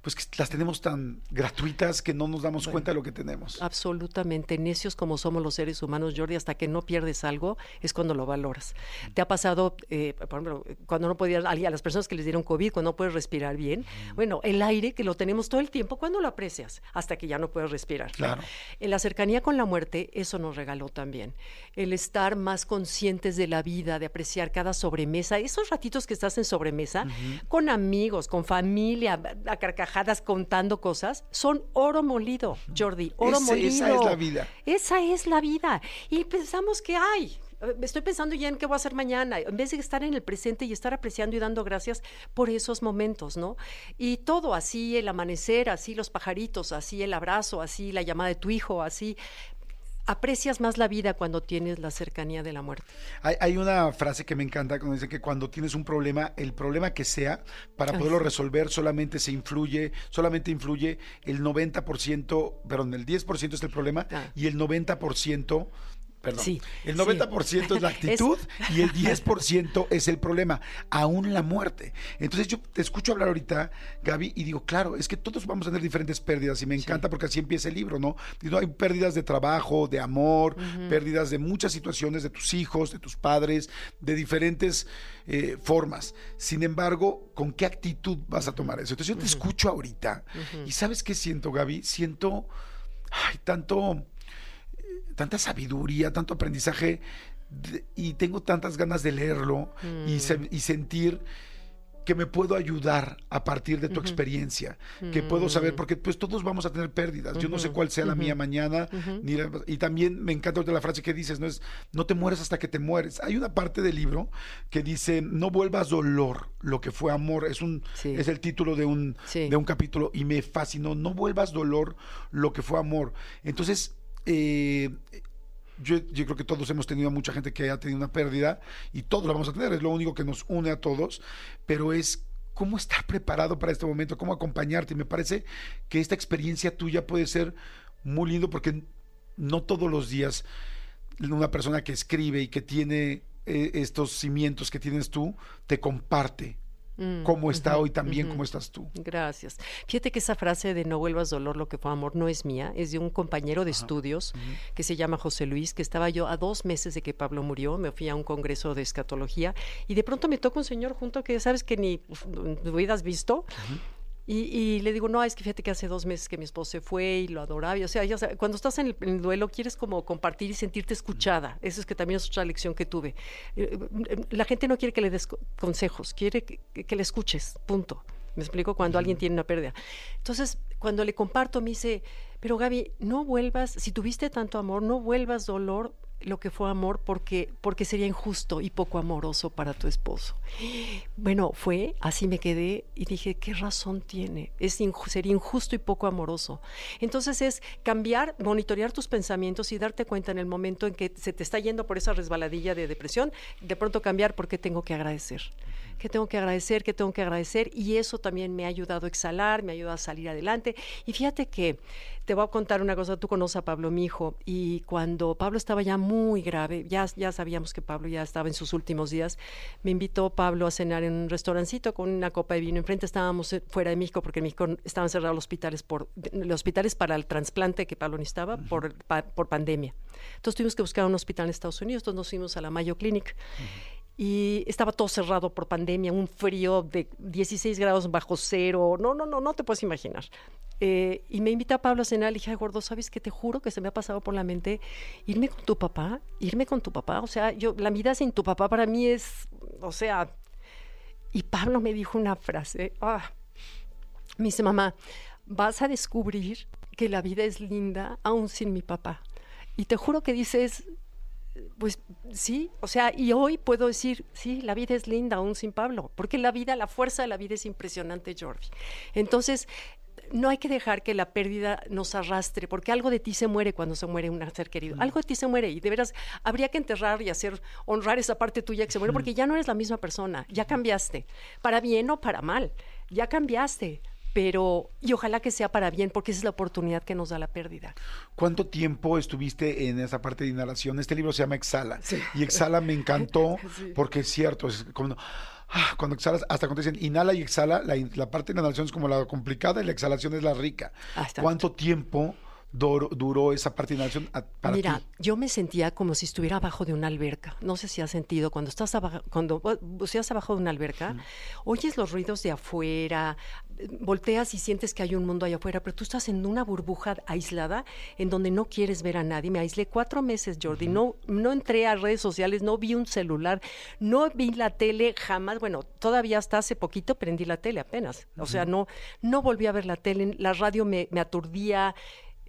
pues que las tenemos tan gratuitas que no nos damos cuenta de lo que tenemos? Absolutamente, necios como somos los seres humanos, Jordi, hasta que no pierdes algo es cuando lo valoras. ¿Te ha pasado, eh, por ejemplo, cuando no podías, a las personas que les dieron COVID, cuando no puedes respirar bien? Bueno, el aire que lo tenemos todo el tiempo, ¿cuándo lo aprecias? Hasta que ya no puedes respirar. Claro. En la cercanía con la muerte, eso nos regaló también. El estar más conscientes de la vida, de apreciar cada sobremesa, esos ratitos que estás en sobremesa, con amigos, con familia, a carcajadas contando cosas, son oro molido, Jordi, oro molido. esa es la vida. Esa es la vida. Y pensamos que, ay, eh, estoy pensando ya en qué voy a hacer mañana, en vez de estar en el presente y estar apreciando y dando gracias por esos momentos, ¿no? Y todo así, el amanecer, así los pajaritos, así el abrazo, así la llamada de tu hijo, así. Aprecias más la vida cuando tienes la cercanía de la muerte. Hay, hay una frase que me encanta cuando dice que cuando tienes un problema, el problema que sea, para poderlo resolver solamente se influye, solamente influye el 90%, perdón, el 10% es el problema Ah. y el 90%... Perdón. Sí, el sí. 90% es la actitud y el 10% es el problema, aún la muerte. Entonces yo te escucho hablar ahorita, Gaby, y digo, claro, es que todos vamos a tener diferentes pérdidas y me encanta porque así empieza el libro, ¿no? Hay pérdidas de trabajo, de amor, pérdidas de muchas situaciones, de tus hijos, de tus padres, de diferentes eh, formas. Sin embargo, ¿con qué actitud vas a tomar eso? Entonces yo te escucho ahorita y ¿sabes qué siento, Gaby? Siento, ay, tanto tanta sabiduría, tanto aprendizaje de- y tengo tantas ganas de leerlo y, se- y sentir que me puedo ayudar a partir de tu experiencia, que puedo saber, porque pues todos vamos a tener pérdidas, yo no sé cuál sea la mía mañana, ni la- y también me encanta la frase que dices, no es, no te mueres hasta que te mueres. Hay una parte del libro que dice, no vuelvas dolor, lo que fue amor, es, un, Sí. es el título de un, Sí. de un capítulo y me fascinó, no vuelvas dolor, lo que fue amor. Entonces, eh, yo, creo que todos hemos tenido a mucha gente que ha tenido una pérdida y todos la vamos a tener, es lo único que nos une a todos, pero es cómo estar preparado para este momento, cómo acompañarte. Y me parece que esta experiencia tuya puede ser muy lindo porque no todos los días una persona que escribe y que tiene eh, estos cimientos que tienes tú te comparte Mm, cómo está hoy también, cómo estás tú. Gracias. Fíjate que esa frase de no vuelvas dolor, lo que fue amor, no es mía, es de un compañero de estudios que se llama José Luis, que estaba yo a dos meses de que Pablo murió, me fui a un congreso de escatología y de pronto me toca un señor junto que sabes que ni uf, hubieras visto. Y, y le digo, no, es que fíjate que hace dos meses que mi esposo se fue y lo adoraba. Y, o sea, ya cuando estás en el, en el duelo quieres como compartir y sentirte escuchada. Eso es que también es otra lección que tuve. Eh, eh, La gente no quiere que le des co- consejos, quiere que- que le escuches, punto. Me explico cuando alguien tiene una pérdida. Entonces, cuando le comparto, me dice, pero Gaby, no vuelvas, si tuviste tanto amor, no vuelvas dolor lo que fue amor porque, porque sería injusto y poco amoroso para tu esposo. Bueno, fue, así me quedé y dije, ¿qué razón tiene? Es inju- sería injusto y poco amoroso. Entonces es cambiar, monitorear tus pensamientos y darte cuenta en el momento en que se te está yendo por esa resbaladilla de depresión, de pronto cambiar porque tengo que agradecer. Que tengo que agradecer, que tengo que agradecer. Y eso también me ha ayudado a exhalar, me ha ayudado a salir adelante. Y fíjate que te voy a contar una cosa, tú conoces a Pablo, mi hijo, y cuando Pablo estaba ya muy grave, ya, ya sabíamos que Pablo ya estaba en sus últimos días, me invitó Pablo a cenar en un restaurancito con una copa de vino. Enfrente estábamos eh, fuera de México porque en México estaban cerrados los hospitales, por, los hospitales para el trasplante que Pablo necesitaba por, pa- por pandemia. Entonces tuvimos que buscar un hospital en Estados Unidos, entonces nos fuimos a la Mayo Clinic y estaba todo cerrado por pandemia, un frío de 16 grados bajo cero, no, no, no, no te puedes imaginar. Eh, y me invita Pablo a cenar, le dije, "Ay, gordo, ¿sabes qué? Te juro que se me ha pasado por la mente irme con tu papá, irme con tu papá, o sea, yo, la vida sin tu papá para mí es, o sea, y Pablo me dijo una frase, ah, me dice, mamá, vas a descubrir que la vida es linda aún sin mi papá. Y te juro que dices, pues sí, o sea, y hoy puedo decir, sí, la vida es linda aún sin Pablo, porque la vida, la fuerza de la vida es impresionante, Jordi. Entonces, no hay que dejar que la pérdida nos arrastre, porque algo de ti se muere cuando se muere un ser querido. Algo de ti se muere y de veras habría que enterrar y hacer, honrar esa parte tuya que se muere, porque ya no eres la misma persona, ya cambiaste, para bien o para mal, ya cambiaste. Pero, y ojalá que sea para bien, porque esa es la oportunidad que nos da la pérdida. ¿Cuánto tiempo estuviste en esa parte de inhalación? Este libro se llama Exhala. Y Exhala me encantó porque es cierto, es como cuando exhalas, hasta cuando dicen inhala y exhala, la, parte de la inhalación es como la complicada y la exhalación es la rica. Ah, está. ¿Cuánto tiempo duró, duró esa a- para Mira, ti? yo me sentía como si estuviera abajo de una alberca. No sé si has sentido cuando estás abajo, cuando bu- buceas abajo de una alberca, oyes los ruidos de afuera, eh, volteas y sientes que hay un mundo allá afuera, pero tú estás en una burbuja aislada en donde no quieres ver a nadie. Me aislé cuatro meses, Jordi. No, no entré a redes sociales, no vi un celular, no vi la tele jamás. Bueno, todavía hasta hace poquito prendí la tele apenas. O sea, no, no volví a ver la tele. La radio me, me aturdía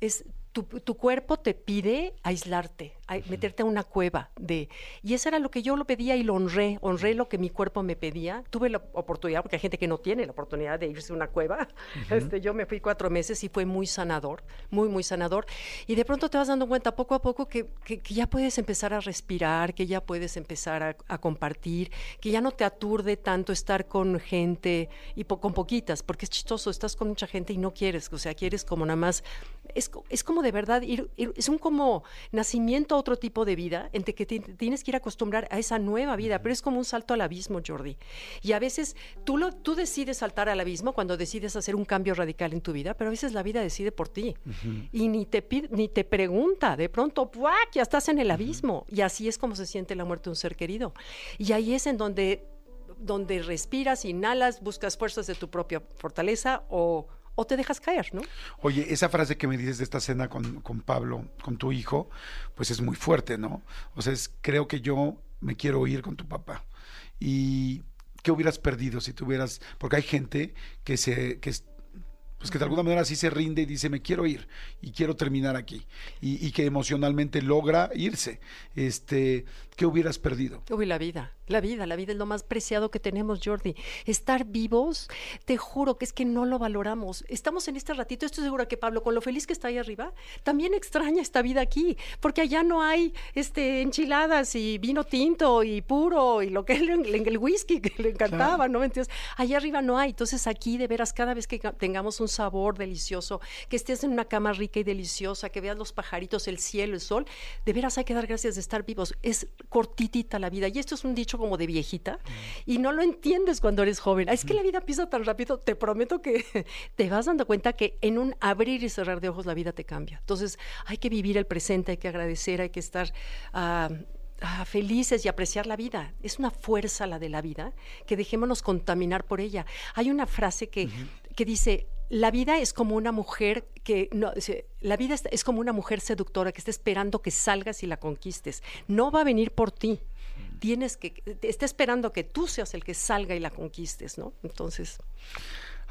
es tu, tu cuerpo te pide aislarte, ai- meterte a una cueva de y eso era lo que yo lo pedía y lo honré, honré lo que mi cuerpo me pedía. Tuve la oportunidad porque hay gente que no tiene la oportunidad de irse a una cueva. Este, yo me fui cuatro meses y fue muy sanador, muy muy sanador. Y de pronto te vas dando cuenta poco a poco que, que- que ya puedes empezar a respirar, que ya puedes empezar a, a compartir, que ya no te aturde tanto estar con gente y po- con poquitas, porque es chistoso, estás con mucha gente y no quieres, o sea, quieres como nada más es, es como de verdad ir, ir- es un como nacimiento a otro tipo de vida en que te tienes que ir a acostumbrar a esa nueva vida, pero es como un salto al abismo, Jordi. Y a veces tú, lo, tú decides saltar al abismo cuando decides hacer un cambio radical en tu vida, pero a veces la vida decide por ti. Y ni te, pide- ni te pregunta, de pronto, ¡puac! ya estás en el abismo. Y así es como se siente la muerte de un ser querido. Y ahí es en donde, donde respiras, inhalas, buscas fuerzas de tu propia fortaleza o, o te dejas caer, ¿no? Oye, esa frase que me dices de esta cena con, con Pablo, con tu hijo, pues es muy fuerte, ¿no? O sea, es, creo que yo me quiero ir con tu papá. ¿Y qué hubieras perdido si tuvieras...? Porque hay gente que se... Que es- pues que de alguna manera sí se rinde y dice, me quiero ir y quiero terminar aquí. Y, y que emocionalmente logra irse. Este, ¿Qué hubieras perdido? Uy, la vida. La vida, la vida es lo más preciado que tenemos, Jordi. Estar vivos, te juro que es que no lo valoramos. Estamos en este ratito, estoy segura que Pablo, con lo feliz que está ahí arriba, también extraña esta vida aquí, porque allá no hay este, enchiladas y vino tinto y puro y lo que el, el whisky que le encantaba, ¿no? Entonces, allá arriba no hay. Entonces, aquí de veras, cada vez que tengamos un sabor delicioso, que estés en una cama rica y deliciosa, que veas los pajaritos, el cielo, el sol, de veras hay que dar gracias de estar vivos. Es cortitita la vida. Y esto es un dicho como de viejita y no lo entiendes cuando eres joven. Es que la vida pisa tan rápido, te prometo que te vas dando cuenta que en un abrir y cerrar de ojos la vida te cambia. Entonces hay que vivir el presente, hay que agradecer, hay que estar... ah, ah, felices y apreciar la vida. Es una fuerza la de la vida, que dejémonos contaminar por ella. Hay una frase que, que dice, la vida es como una mujer que no, la vida es, es como una mujer seductora que está esperando que salgas y la conquistes. No va a venir por ti. Tienes que, está esperando que tú seas el que salga y la conquistes, ¿no? Entonces,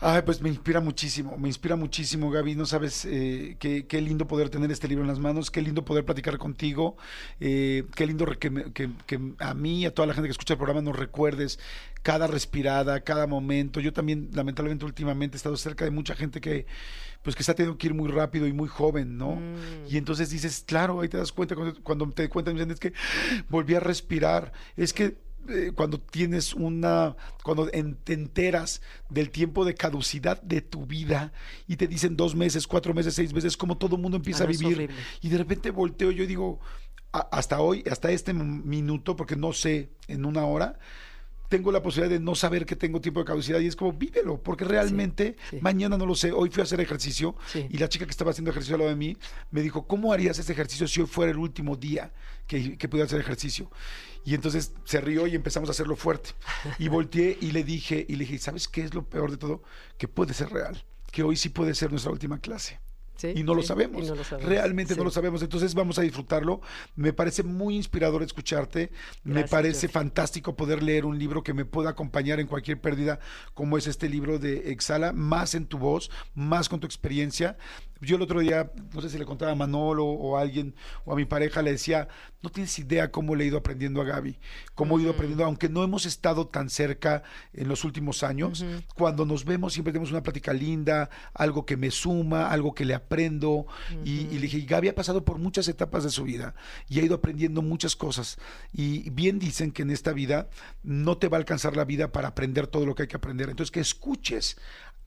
Ay, pues me inspira muchísimo, me inspira muchísimo, Gaby. No sabes eh, qué, qué lindo poder tener este libro en las manos, qué lindo poder platicar contigo, eh, qué lindo que, que- que a mí y a toda la gente que escucha el programa nos recuerdes cada respirada, cada momento. Yo también, lamentablemente, últimamente he estado cerca de mucha gente que, pues, que está teniendo que ir muy rápido y muy joven, ¿no? Y entonces dices, claro, ahí te das cuenta, cuando, cuando te cuentan, es que volví a respirar, es que eh, cuando tienes una, cuando en- te enteras del tiempo de caducidad de tu vida y te dicen dos meses, cuatro meses, seis meses, como todo el mundo empieza Ah, a vivir. Y de repente volteo, yo digo, a- hasta hoy, hasta este minuto, porque no sé, en una hora, tengo la posibilidad de no saber que tengo tiempo de caducidad y es como vívelo, porque realmente sí. mañana no lo sé. Hoy fui a hacer ejercicio Sí. y la chica que estaba haciendo ejercicio al lado de mí me dijo, ¿cómo harías ese ejercicio si hoy fuera el último día que, que pudiera hacer ejercicio? Y entonces se rió y empezamos a hacerlo fuerte. Y volteé y le dije, y le dije, ¿sabes qué es lo peor de todo? Que puede ser real, que hoy sí puede ser nuestra última clase. ¿sí? Y no lo sabemos. y no lo sabemos. Realmente no lo sabemos. Entonces vamos a disfrutarlo. Me parece muy inspirador escucharte. me parece fantástico poder leer un libro que me pueda acompañar en cualquier pérdida, como es este libro de Exhala, más en tu voz, más con tu experiencia. Yo el otro día, no sé si le contaba a Manolo o a alguien o a mi pareja, le decía, no tienes idea cómo le he ido aprendiendo a Gaby, cómo he ido aprendiendo, aunque no hemos estado tan cerca en los últimos años, cuando nos vemos siempre tenemos una plática linda, algo que me suma, algo que le aprendo. y, y le dije, Gaby ha pasado por muchas etapas de su vida y ha ido aprendiendo muchas cosas. Y bien dicen que en esta vida no te va a alcanzar la vida para aprender todo lo que hay que aprender. Entonces, que escuches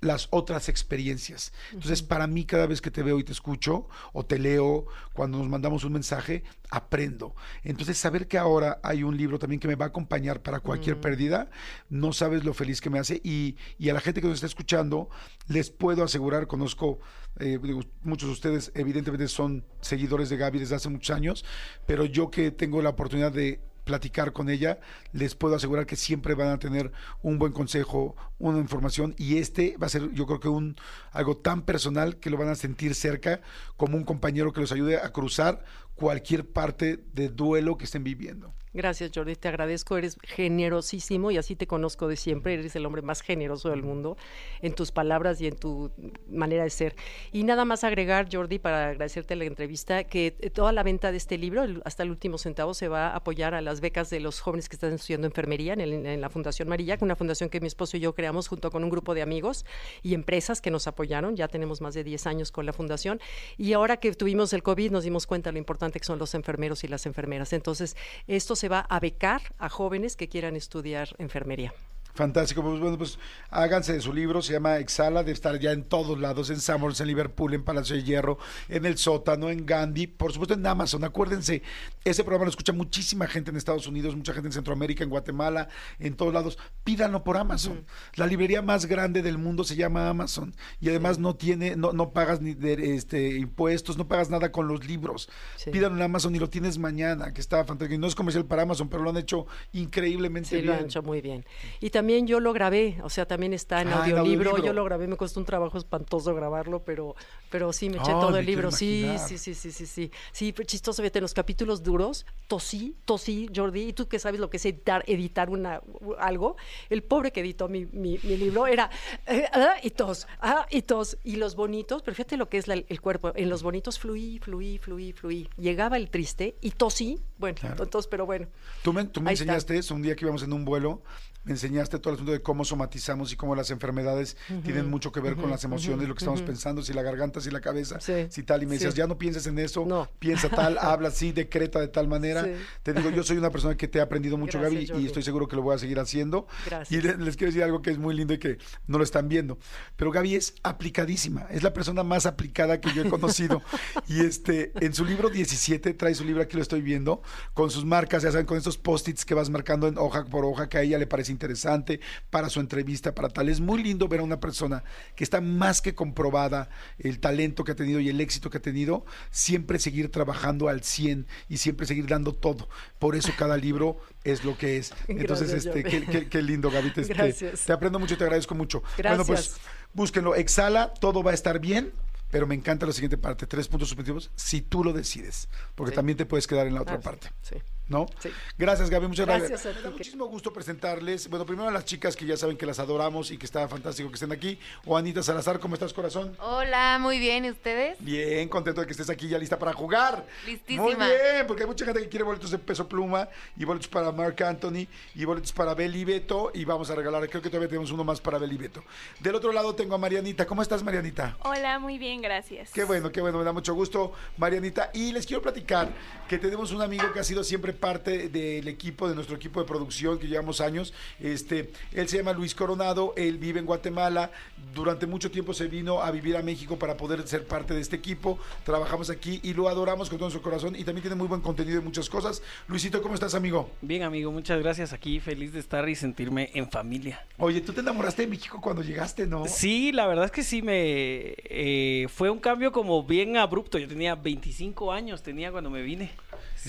las otras experiencias. Entonces, para mí, cada vez que te veo y te escucho, o te leo, cuando nos mandamos un mensaje, aprendo. Entonces, saber que ahora hay un libro también que me va a acompañar para cualquier pérdida, no sabes lo feliz que me hace. Y, y a la gente que nos está escuchando, les puedo asegurar, conozco, eh, digo, muchos de ustedes evidentemente son seguidores de Gaby desde hace muchos años, pero yo que tengo la oportunidad de platicar con ella, les puedo asegurar que siempre van a tener un buen consejo, una información y este va a ser yo creo que un algo tan personal que lo van a sentir cerca como un compañero que los ayude a cruzar cualquier parte de duelo que estén viviendo. Gracias, Jordi, te agradezco, eres generosísimo y así te conozco de siempre, eres el hombre más generoso del mundo en tus palabras y en tu manera de ser. Y nada más agregar, Jordi, para agradecerte la entrevista, que eh, toda la venta de este libro, hasta el último centavo, se va a apoyar a las becas de los jóvenes que están estudiando enfermería en, el- en la Fundación Marillac, una fundación que mi esposo y yo creamos junto con un grupo de amigos y empresas que nos apoyaron, ya tenemos más de 10 años con la fundación, y ahora que tuvimos el COVID nos dimos cuenta de lo importante que son los enfermeros y las enfermeras. Entonces, esto se va a becar a jóvenes que quieran estudiar enfermería. Fantástico, pues bueno, pues háganse de su libro, se llama Exhala, debe estar ya en todos lados, en Summers, en Liverpool, en Palacio de Hierro, en El Sótano, en Gandhi, por supuesto en Amazon, acuérdense, ese programa lo escucha muchísima gente en Estados Unidos, mucha gente en Centroamérica, en Guatemala, en todos lados, pídanlo por Amazon. La librería más grande del mundo se llama Amazon y además no tiene, no, no pagas ni de, este, impuestos, no pagas nada con los libros. Sí. Pídanlo en Amazon y lo tienes mañana, que está fantástico. Y no es comercial para Amazon, pero lo han hecho increíblemente Sí, bien. lo han hecho muy bien. Y también yo lo grabé, o sea, también está en Ah, audiolibro. audiolibro. Yo lo grabé, me costó un trabajo espantoso grabarlo, pero, pero sí, me eché Ah, todo el libro. Sí, sí, sí, sí, sí, sí. Sí, chistoso, fíjate, en los capítulos duros, tosí, tosí, Jordi, y tú que sabes lo que es editar, editar una, algo, el pobre que editó mi, mi- mi libro era, eh, ah, y tos, ah, y tos, y los bonitos, pero fíjate lo que es la- el cuerpo, en los bonitos fluí, fluí, fluí, fluí. Llegaba el triste y tosí, Bueno, entonces, pero bueno. Tú me, tú me Ahí está. enseñaste eso un día que íbamos en un vuelo, me enseñaste todo el asunto de cómo somatizamos y cómo las enfermedades tienen mucho que ver con las emociones, lo que estamos pensando, si la garganta, si la cabeza, Sí, si tal, y me decías, sí. ya no pienses en eso, No. piensa tal, habla así, decreta de tal manera. Sí. Te digo, yo soy una persona que te he aprendido mucho, Gracias, Gaby, y Jordi. estoy seguro que lo voy a seguir haciendo. Gracias. Y le- les quiero decir algo que es muy lindo y que no lo están viendo. Pero Gaby es aplicadísima, es la persona más aplicada que yo he conocido. y este, en su libro 17, trae su libro, aquí lo estoy viendo, con sus marcas, ya saben, con estos post-its que vas marcando en hoja por hoja, que a ella le parece interesante para su entrevista, para tal. Es muy lindo ver a una persona que está más que comprobada el talento que ha tenido y el éxito que ha tenido, siempre seguir trabajando al 100 y siempre seguir dando todo. Por eso cada libro es lo que es. Entonces, Gracias, este, qué, qué- qué lindo, Gaby. Te, te- Gracias. te aprendo mucho y te agradezco mucho. Bueno, pues Gracias. búsquenlo. Exhala, todo va a estar bien. Pero me encanta la siguiente parte, tres puntos suspensivos, si tú lo decides, porque Sí. también te puedes quedar en la otra Ah, sí, parte. sí. ¿No? Sí. Gracias, Gaby, muchas gracias. Gracias a Me da muchísimo gusto presentarles. Bueno, primero a las chicas que ya saben que las adoramos y que está fantástico que estén aquí. O Anita Salazar, ¿cómo estás, corazón? Hola, muy bien, ¿y ustedes? Bien, contento de que estés aquí ya lista para jugar. Listísima. Muy bien, porque hay mucha gente que quiere boletos de peso pluma y boletos para Mark Anthony y boletos para Beli Beto y vamos a regalar, creo que todavía tenemos uno más para Beli Beto. Del otro lado tengo a Marianita. ¿Cómo estás, Marianita? Hola, muy bien, gracias. Qué bueno, qué bueno, me da mucho gusto, Marianita. Y les quiero platicar que tenemos un amigo que ha sido siempre parte del equipo, de nuestro equipo de producción, que llevamos años. Este, él se llama Luis Coronado, él vive en Guatemala. Durante mucho tiempo se vino a vivir a México para poder ser parte de este equipo. Trabajamos aquí y lo adoramos con todo nuestro corazón. Y también tiene muy buen contenido de muchas cosas. Luisito, ¿cómo estás, amigo? Bien, amigo, muchas gracias. Aquí feliz de estar y sentirme en familia. Oye, tú te enamoraste de México cuando llegaste, ¿no? Sí, la verdad es que sí me eh, fue un cambio como bien abrupto. Yo tenía 25 años, tenía cuando me vine,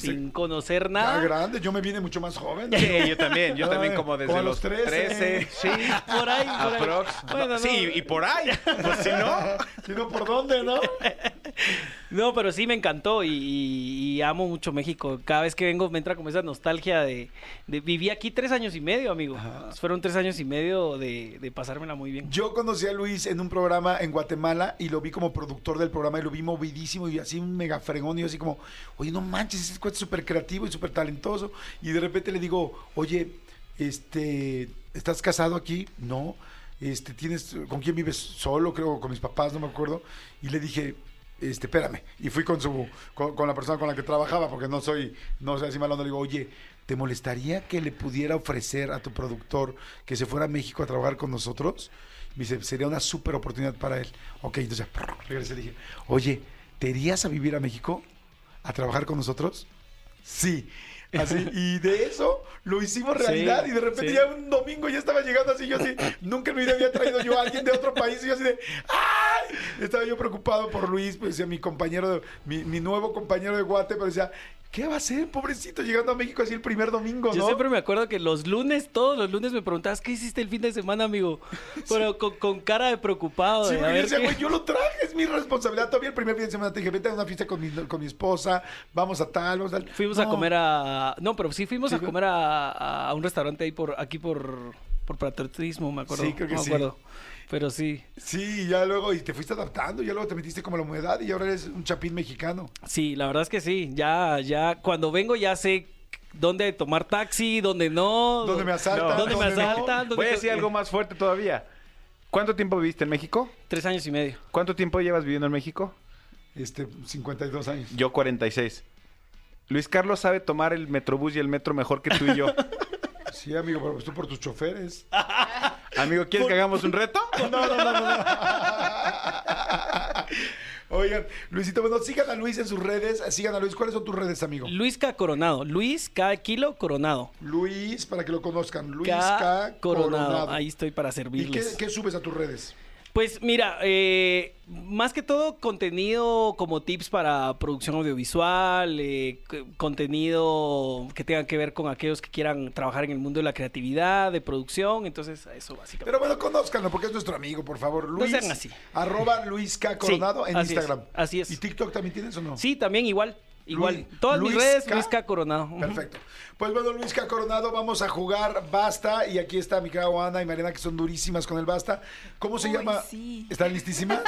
sin conocer Ya nada. grande, yo me vine mucho más joven. Sí, yo también, yo también como desde como a los los 13. 13. Sí, Por ahí, por ahí. aprox. Bueno, no. Sí, y por ahí. Pues si no. Si no, ¿por dónde, no? No, pero sí me encantó y, y- y amo mucho México. Cada vez que vengo me entra como esa nostalgia de, de- viví aquí tres años y medio, amigo. Fueron tres años y medio de, de pasármela muy bien. Yo conocí a Luis en un programa en Guatemala y lo vi como productor del programa y lo vi movidísimo y así un mega fregón y yo así como, oye, no manches, cuate es súper creativo y súper talentoso. Y de repente le digo, oye, este, ¿estás casado aquí? No. Este, ¿tienes, con quién vives? Solo, creo, con mis papás, no me acuerdo. Y le dije, este, espérame. Y fui con su, con, la persona con la que trabajaba, porque no soy, no soy así malando. Le digo, oye, ¿te molestaría que le pudiera ofrecer a tu productor que se fuera a México a trabajar con nosotros? Me dice, sería una súper oportunidad para él. Ok, entonces regresé y dije, oye, ¿te irías a vivir a México? ¿A trabajar con nosotros? Sí. Así, y de eso lo hicimos realidad Sí, y de repente sí. ya un domingo ya estaba llegando así, yo así, nunca en mi vida había traído yo a alguien de otro país y yo así de, ¡ay! Estaba yo preocupado por Luis, pues decía mi compañero, de- mi, mi nuevo compañero de Guate, pero decía, ¿qué va a hacer, pobrecito, llegando a México así el primer domingo, Yo siempre me acuerdo que los lunes, todos los lunes me preguntabas, ¿qué hiciste el fin de semana, amigo? Pero con, con cara de preocupado. Sí, decía, qué- güey, yo lo traje, es mi responsabilidad. Todavía el primer fin de semana te dije, vete a una fiesta con mi, con mi esposa, vamos a tal, vamos a tal. Fuimos a comer a... No, pero sí fuimos Sí, a comer a, a un restaurante ahí por aquí por, por patriotismo, me acuerdo. Sí, creo que no me sí. acuerdo. Pero sí, Sí, y ya luego, y te fuiste adaptando, ya luego te metiste como la humedad y ahora eres un chapín mexicano. sí, la verdad es que sí. Ya, ya, cuando vengo ya sé dónde tomar taxi, dónde no. ¿Dónde me asaltan? ¿Dónde me ¿Dónde no? asaltan? dónde Voy a decir algo más fuerte todavía. ¿Cuánto tiempo viviste en México? Tres años y medio. ¿Cuánto tiempo llevas viviendo en México? Este, 52 años. Yo 46. Luis Carlos sabe tomar el metrobús y el metro mejor que tú y yo. Sí, amigo, pero pues tú por tus choferes. Amigo, ¿quieres que hagamos un reto? No, no, no, no. no. Oigan, Luisito, bueno, sigan a Luis en sus redes. Sigan a Luis. ¿Cuáles son tus redes, amigo? Luis K. Coronado. Luis K. Kilo Coronado. Luis, para que lo conozcan. Luis K. K. Coronado. Coronado. Ahí estoy para ¿Y qué, servirles. qué subes a tus redes? Pues mira, eh, más que todo contenido como tips para producción audiovisual, eh, contenido que tenga que ver con aquellos que quieran trabajar en el mundo de la creatividad, de producción, entonces eso básicamente. Pero bueno, conózcanlo porque es nuestro amigo, por favor. Luis, sean así. Arroba Luis K. Coronado en así es, Instagram. así es. ¿Y TikTok también tienes o no? Sí, también igual. Igual, Luis- todas mis Luis redes, K. Luis K. Coronado. Perfecto. Pues bueno, Luis coronado, vamos a jugar Basta. Y aquí está mi querida Ana y Mariana, que son durísimas con el Basta. ¿Cómo se Uy, llama? sí. ¿Están listísimas?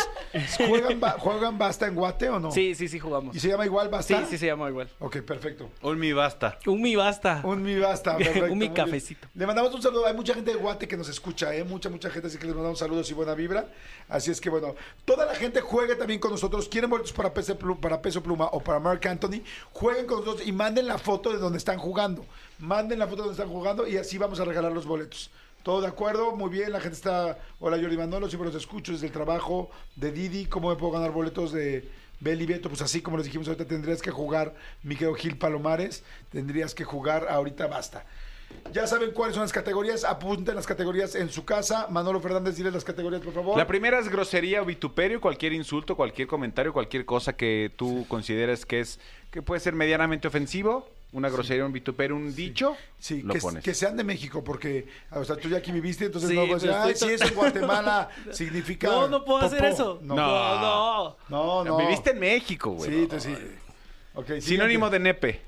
¿Juegan, ba- ¿Juegan Basta en Guate o no? Sí, sí, sí, jugamos. ¿Y se llama igual Sí, Basta? sí, se llama igual. Ok, perfecto. Un mi basta. Un mi basta. Un mi basta, perfecto. Un mi cafecito. Le mandamos un saludo. Hay mucha gente de Guate que nos escucha, ¿eh? Mucha, mucha gente, así que les mandamos saludos y buena vibra. Así es que, bueno, toda la gente juegue también con nosotros. ¿Quieren boletos para peso, Plu- para peso Pluma o para Mark Anthony? Jueguen con nosotros y manden la foto de donde están jugando. Manden la foto de donde están jugando y así vamos a regalar los boletos. ¿Todo de acuerdo? Muy bien, la gente está... Hola Jordi Manolo, siempre los escucho desde el trabajo de Didi. ¿Cómo me puedo ganar boletos de Beli Beto? Pues así como les dijimos ahorita, tendrías que jugar Miquel Gil Palomares. Tendrías que jugar ahorita basta. Ya saben cuáles son las categorías. Apunten las categorías en su casa. Manolo Fernández, diles las categorías, por favor. La primera es grosería o vituperio, cualquier insulto, cualquier comentario, cualquier cosa que tú consideres que es que puede ser medianamente ofensivo, una grosería, un vituperio, un dicho, Sí, lo que, pones. que sean de México, porque o sea, tú ya aquí viviste, entonces Sí, no puedes decir, pero ay, estoy sí, to- eso en Guatemala significa. No, no puedo hacer popó". eso. No, No, no. no. no. Viviste en México, güey. Sí, entonces sí. Ok, Sinónimo de nepe.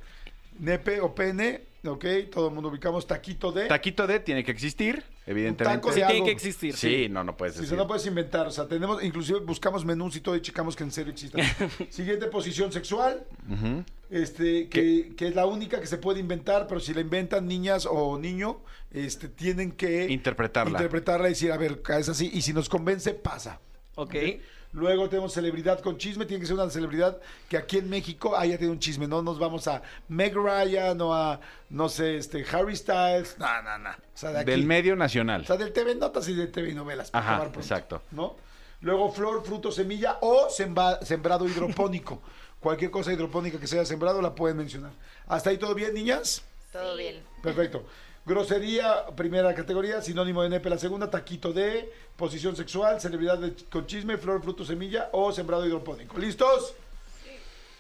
Nepe o pene, ok, todo el mundo ubicamos taquito de. Taquito de tiene que existir, evidentemente. taco Sí, de tiene algo. que existir. Sí, no, no puedes Si decir. se no puedes inventar, o sea, tenemos, inclusive buscamos menús y todo y checamos que en serio existan. Siguiente posición sexual, este, que, que es la única que se puede inventar, pero si la inventan niñas o niño, este, tienen que Interpretarla. interpretarla y decir, a ver, es así, y si nos convence, pasa. Ok. Luego tenemos celebridad con chisme, tiene que ser una celebridad que aquí en México haya tenido un chisme, no nos vamos a Meg Ryan o a, no sé, este, Harry Styles, no, no, no, o sea, de aquí. Del medio nacional. O sea, del TV Notas y de TV Novelas. para Ajá, pronto, exacto. ¿No? Luego flor, fruto, semilla o semba- sembrado hidropónico. Cualquier cosa hidropónica que sea sembrado la pueden mencionar. ¿Hasta ahí todo bien, niñas? Todo bien. Perfecto. Grosería, primera categoría, sinónimo de nepe, la segunda, taquito de, posición sexual, celebridad de- con chisme, flor, fruto, semilla o sembrado hidropónico. ¿Listos?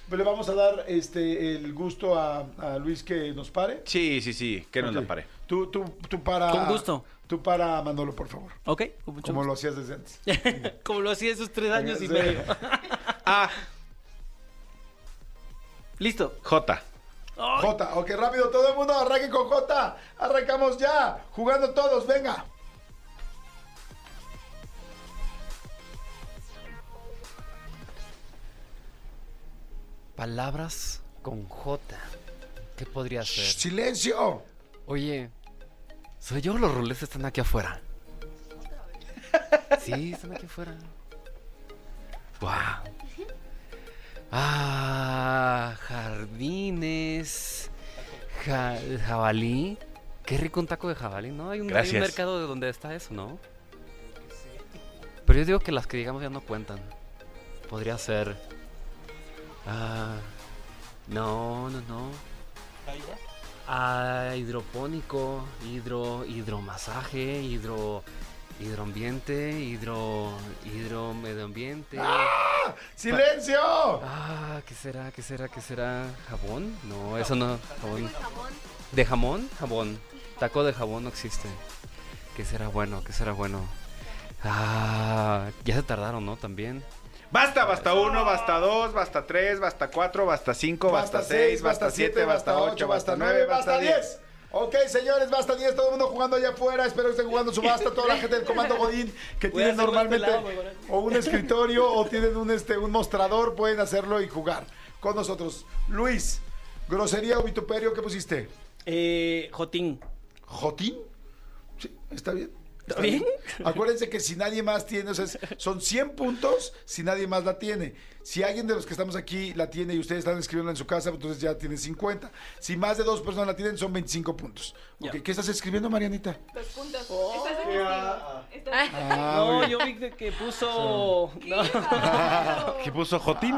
Pues le vamos a dar este el gusto a, a Luis que nos pare. Sí, sí, sí, que nos la pare. Tú, tú, tú para... Con gusto. Tú para Manolo, por favor. Ok, con mucho Como lo hacías desde antes. Como lo hacía esos tres años y Sí. medio. A, Listo. J. J, ok, rápido, todo el mundo arranque con J. Arrancamos ya, jugando todos, venga. Palabras con J. ¿Qué podría ser? Shh, silencio. Oye, ¿soy yo o los rules están aquí afuera? Sí, están aquí afuera. Wow. Ah, jardines. Ja- jabalí. Qué rico un taco de jabalí, ¿no? Hay un, hay un Gracias. mercado de donde está eso, ¿no? Pero yo digo que las que digamos ya no cuentan. Podría ser. Ah. No, no, no. Ah, hidropónico, hidro, hidromasaje, hidro, hidroambiente, hidro, hidro medio ambiente. ¡Silencio! Ah, ¿qué será? ¿Qué será? ¿Qué será? ¿Jabón? No, eso no. Jabón. ¿De jamón? Jabón. Taco de jabón no existe. ¿Qué será bueno? ¿Qué será bueno? Ah, ya se tardaron, ¿no? También. Basta, basta uno, basta dos, basta tres, basta cuatro, basta cinco, basta seis, basta siete, basta ocho, basta nueve, basta diez. Ok, señores, basta 10, todo el mundo jugando allá afuera. Espero que estén jugando su basta, toda la gente del Comando Godín que tienen este normalmente lado, o un escritorio o tienen un, este, un mostrador, pueden hacerlo y jugar con nosotros. Luis, grosería o vituperio, ¿qué pusiste? Eh, Jotín. ¿Jotín? Sí, está bien. ¿Está bien? Acuérdense que si nadie más tiene, o sea, es- son 100 puntos si nadie más la tiene. Si alguien de los que estamos aquí la tiene y ustedes están escribiendo en su casa, entonces ya tienen 50. Si más de dos personas la tienen, son 25 puntos. ¿Qué estás escribiendo, Marianita? Los puntos. Estás castigo. Estás en Ah, no, yo vi que- que puso. No. ¿Qué puso Jotín?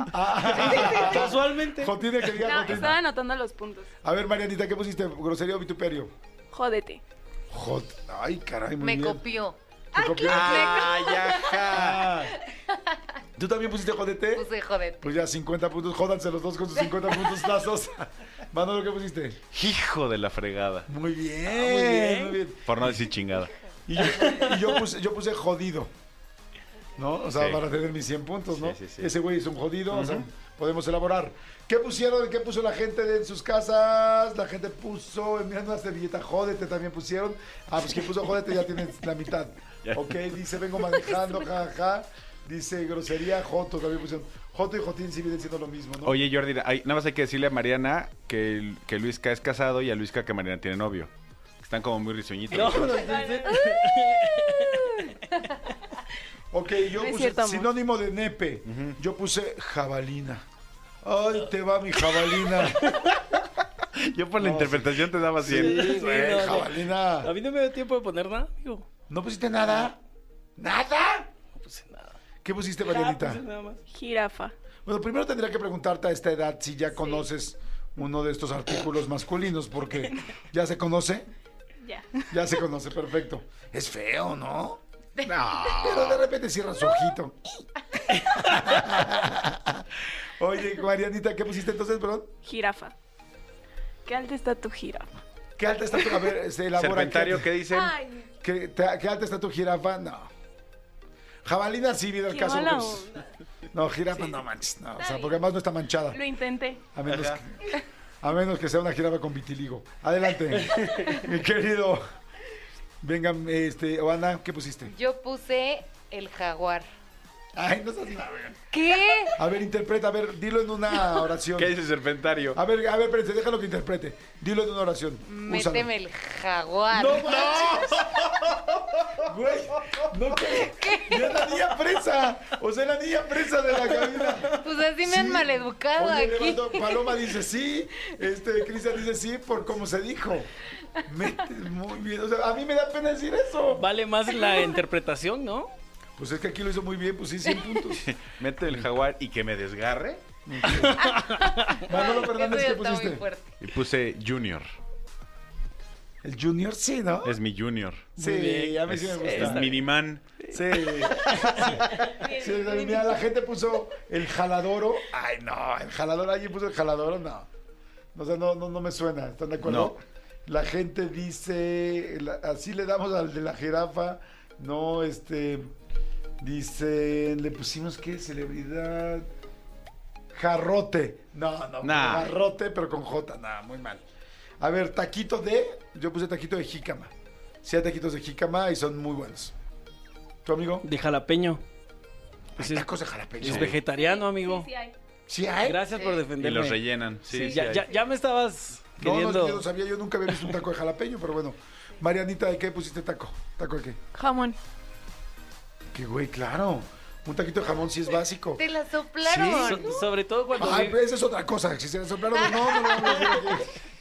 Casualmente. Jotín, el que diga No, Jotín. estaba anotando los puntos. A ver, Marianita, ¿qué pusiste? ¿Grosería o vituperio? Jódete. Jot. Ay, caray, muy Me bien. copió. ¿Te copió? Ay, ajá. Ah. ¿Tú también pusiste jodete? Puse jodete. Pues ya 50 puntos, jódanse los dos con sus 50 puntos tazos. Manolo, ¿qué pusiste? Hijo de la fregada. Muy bien, muy bien. bien. Por no decir chingada. Y yo, y yo puse, yo puse jodido. ¿no? O sea, Sí. para tener mis 100 puntos, ¿no? Sí, sí, sí. Ese güey es un jodido, o sea, podemos elaborar. ¿Qué pusieron? ¿Qué puso la gente de- en sus casas? La gente puso, enviando una servilleta, jódete también pusieron. Ah, pues quien puso jódete ya tienes la mitad. Ok, dice, vengo manejando, jaja. Dice, grosería, joto, también pusieron. Joto y jotín sí vienen siendo lo mismo, ¿no? Oye, Jordi, hay- nada más hay que decirle a Mariana que, que Luisca es casado y a Luisca que Mariana tiene novio. Están como muy risueñitos. No, no, serio. Ok, yo No puse cierto, sinónimo de nepe. Yo puse jabalina. Ay, te va mi jabalina. Yo por la No, interpretación te daba Sí, 100. güey, no, no. jabalina. A mí no me dio tiempo de poner nada, amigo. ¿No pusiste nada? ¿Nada? No puse nada. ¿Qué pusiste, Ah, Marianita? puse nada más. Jirafa. Bueno, primero tendría que preguntarte a esta edad si ya conoces uno de estos artículos masculinos, porque ya se conoce. Ya. Ya se conoce, perfecto. Es feo, ¿no? No. Pero de repente cierra su ojito. Oye, Marianita, ¿qué pusiste entonces, perdón? Jirafa. ¿Qué alta está tu jirafa? ¿Qué alta está tu... A ver, se elabora... Serpentario, ¿qué dicen? Ay, ¿Qué, te- qué alta está tu jirafa? No. Jabalina sí, viene el qué caso. pues, no, jirafa no manches. No, o sea, porque además no está manchada. Lo intenté. A menos, que, a menos que sea una jirafa con vitiligo. Adelante, mi querido. Venga, este, Oana, ¿qué pusiste? Yo puse el jaguar. Ay, no seas nada. ¿Qué? A ver, interpreta, a ver, dilo en una oración. ¿Qué dice Serpentario? A ver, a ver, espérense, déjalo que interprete. Dilo en una oración. Úsalo. Méteme el jaguar. ¡No manches! Güey, no que. Es la niña presa. O sea, la niña presa de la cabina. Pues así me han Sí. maleducado Oye, aquí. Paloma dice sí, este, Cristian dice sí por cómo se dijo. Mete- muy bien, o sea, a mí me da pena decir eso. Vale más la interpretación, ¿no? Pues es que aquí lo hizo muy bien, pues sí, 100 puntos. Mete el jaguar y que me desgarre. Manolo Fernández, ¿qué pusiste? Y puse Junior. El Junior, sí, ¿no? Es mi Junior. Sí, bien. a mí sí me Es gusta. Miniman. Sí. Sí, mira, la gente puso el jaladoro. Ay, no, el jaladoro, alguien puso el jaladoro, no. O sea, no, no, no me suena, ¿están de acuerdo? La gente dice, la- así le damos al de la jirafa, no, este, dice, le pusimos, ¿qué? Celebridad, jarrote. No, no, Nah. jarrote, pero con J, nada, muy mal. A ver, taquito de, yo puse taquito de jícama. Sí hay taquitos de jícama y son muy buenos. ¿Tu amigo? De jalapeño. Pues Hay es, tacos de jalapeño. es vegetariano, amigo. Sí, hay. ¿Sí hay? Gracias por Y defenderme. los rellenan. Sí, Sí, sí ya, hay. ya, ya me estabas No, no, yo no sabía, yo nunca había visto un taco de jalapeño, pero bueno. Marianita, ¿de qué pusiste taco? ¿Taco de qué? Jamón. Que güey, claro. Un taquito de jamón sí es básico. Te la soplaron. So- sobre todo cuando... Ay, pero esa es otra cosa. Si se le soplaron, no, no, no, no, no, no.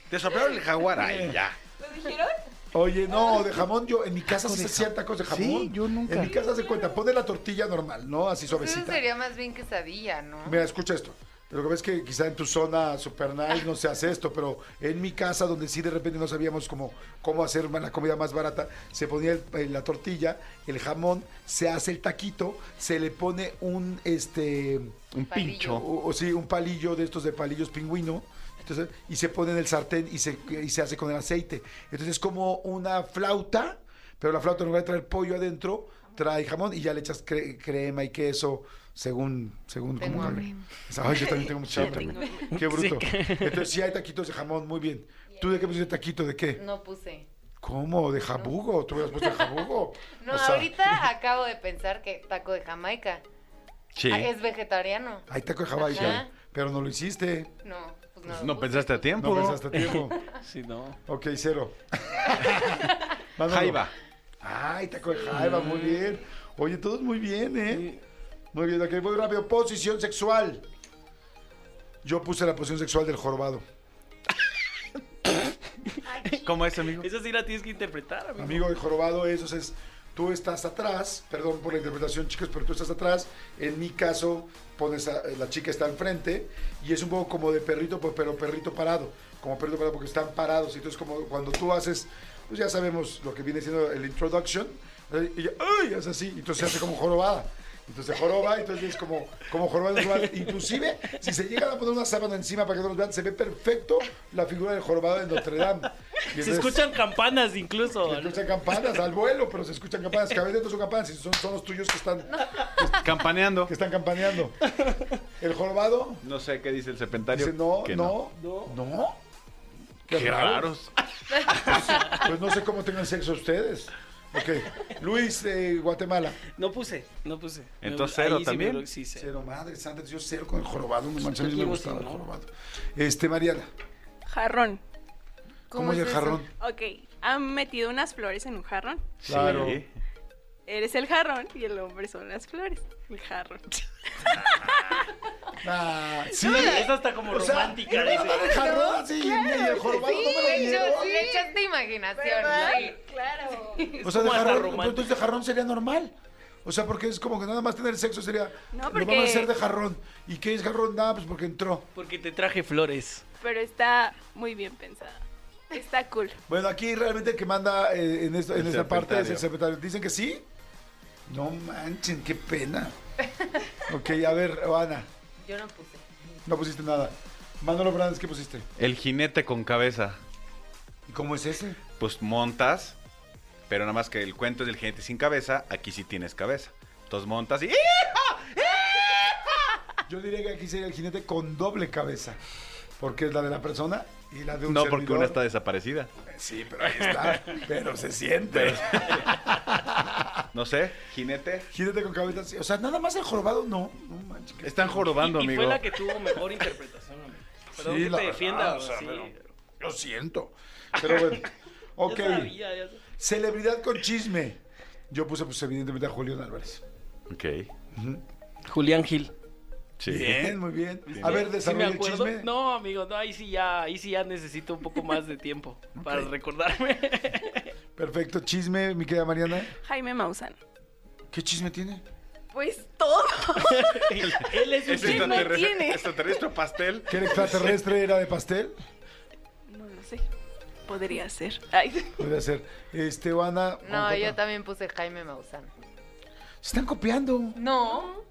Te soplaron el jaguar. Ay, ya. ¿Lo dijeron? Oye, no, de jamón, yo en mi casa sí se hacían tacos de jamón. Sí, yo nunca. En mi casa se cuenta, pone la tortilla normal, ¿no? Así Eso suavecita. sería más bien quesadilla, ¿no? Mira, escucha esto. Lo que ves que quizá en tu zona super nice no se hace esto, pero en mi casa, donde sí de repente no sabíamos cómo, cómo hacer la comida más barata, se ponía el- eh, la tortilla, el jamón, se hace el taquito, se le pone un este Un pincho. o, o sí, un palillo de estos de palillos pingüino. Entonces, y se pone en el sartén y se, y se hace con el aceite. Entonces es como una flauta, pero la flauta en lugar de traer pollo adentro, trae jamón y ya le echas cre- crema y queso, según, según Tengo cómo hambre. Ay, yo también tengo mucha hambre. Qué bruto. Sí. Entonces sí hay taquitos de jamón, muy bien. ¿Tú de qué pusiste taquito? ¿De qué? No puse. ¿Cómo? ¿De jabugo? ¿Tú hubieras puesto de jabugo? No, O sea, ahorita acabo de pensar que taco de Jamaica Sí. ah, es vegetariano. Hay taco de jamaica, Ajá. pero no lo hiciste. No, pues no. Pues no puse. pensaste a tiempo. No pensaste a tiempo. Sí, no. Ok, cero. Jaiba. Ay, taco de jaiba, muy bien. Oye, todos muy bien, ¿eh? Muy bien, ok, voy rápido. Posición sexual. Yo puse la posición sexual del jorobado. ¿Cómo es, amigo? Esa sí la tienes que interpretar, amigo. Amigo, el jorobado es, o sea, es- tú estás atrás, perdón por la interpretación, chicos, pero tú estás atrás. En mi caso, pones a- la chica está enfrente y es un poco como de perrito, pues, pero perrito parado. Como perrito parado porque están parados. Y entonces, como cuando tú haces, pues ya sabemos lo que viene siendo el introduction. ¿eh? Y ya, ¡ay! Es así. Entonces se hace como jorobada. Entonces se joroba, entonces es como, como jorobado. jorobado. Inclusive, si se llega a poner una sábana encima para que no nos vean, se ve perfecto la figura del jorobado de Notre Dame. Se escuchan campanas incluso. Se escuchan campanas al vuelo, pero se escuchan campanas. Que a veces no son campanas, son, son los tuyos que están, Campaneando. que están campaneando. El jorobado No sé qué dice el serpentario. dice no, que no, no. Qué raros. Pues no sé cómo tengan sexo ustedes. Ok. Luis, eh, Guatemala. No puse, no puse. Entonces, cero sí me también. sí, cero. Cero, madre santa, yo cero con el jorobado. No manches, a mí me gustaba sí, el jorobado. Este, Mariana, Jarrón. ¿cómo, es el eso? jarrón? Ok, ¿han metido unas flores en un jarrón? Claro. Sí. Eres el jarrón y el hombre son las flores. El jarrón. Ah, sí. Esa está como O sea, romántica. ¿y dice. el jarrón así, y el jorobado no me lo dieron. le echaste imaginación. ¿no? Claro. O sea, de como hasta jarrón, romántico. entonces de jarrón sería normal. O sea, porque es como que nada más tener sexo sería. No, Lo porque- vamos a hacer de jarrón. ¿Y qué es jarrón? Nada, pues porque entró. Porque te traje flores. Pero está muy bien pensada. Está cool. Bueno, aquí realmente el que manda eh, en, esto- en El esta parte es el secretario. ¿Dicen que sí? No manchen, qué pena. ok, a ver, Ana, Yo no puse. no pusiste nada. Manolo Brandes, ¿qué pusiste? El jinete con cabeza. ¿Y cómo es ese? Pues montas, pero nada más que el cuento es del jinete sin cabeza. Aquí sí tienes cabeza. Entonces montas y. Yo diría que aquí sería el jinete con doble cabeza. Porque es la de la persona y la de un No, porque servidor. una está desaparecida. Sí, pero ahí está. pero se siente. No sé, jinete. Jinete con cabeza, sí. O sea, nada más el jorobado, no. No manches. qué- Están jorobando, y, y amigo. fue la que tuvo mejor interpretación, amigo. Perdón Sí, que la te verdad, defienda. o sea, sí. pero- Lo siento. Pero bueno. Ok. Ya sabía, ya sabía. Celebridad con chisme. Yo puse, pues, evidentemente, a Julián Álvarez. Ok. Julián Gil. Sí. Bien, muy bien. A ver, ¿Sí me desarrolla el acuerdo? chisme. No, amigo, no, ahí sí ya, ahí sí ya necesito un poco más de tiempo para recordarme. Perfecto. Chisme, mi querida Mariana. Jaime Maussan. ¿Qué chisme tiene? Pues todo. Él es un ¿Es ¿Quién no extraterrestre, tiene? extraterrestre o pastel? ¿Que el extraterrestre era de pastel? No lo sé. Podría ser. Ay. Podría ser. Este, Ana. No, yo también puse Jaime Maussan. Se están copiando. No,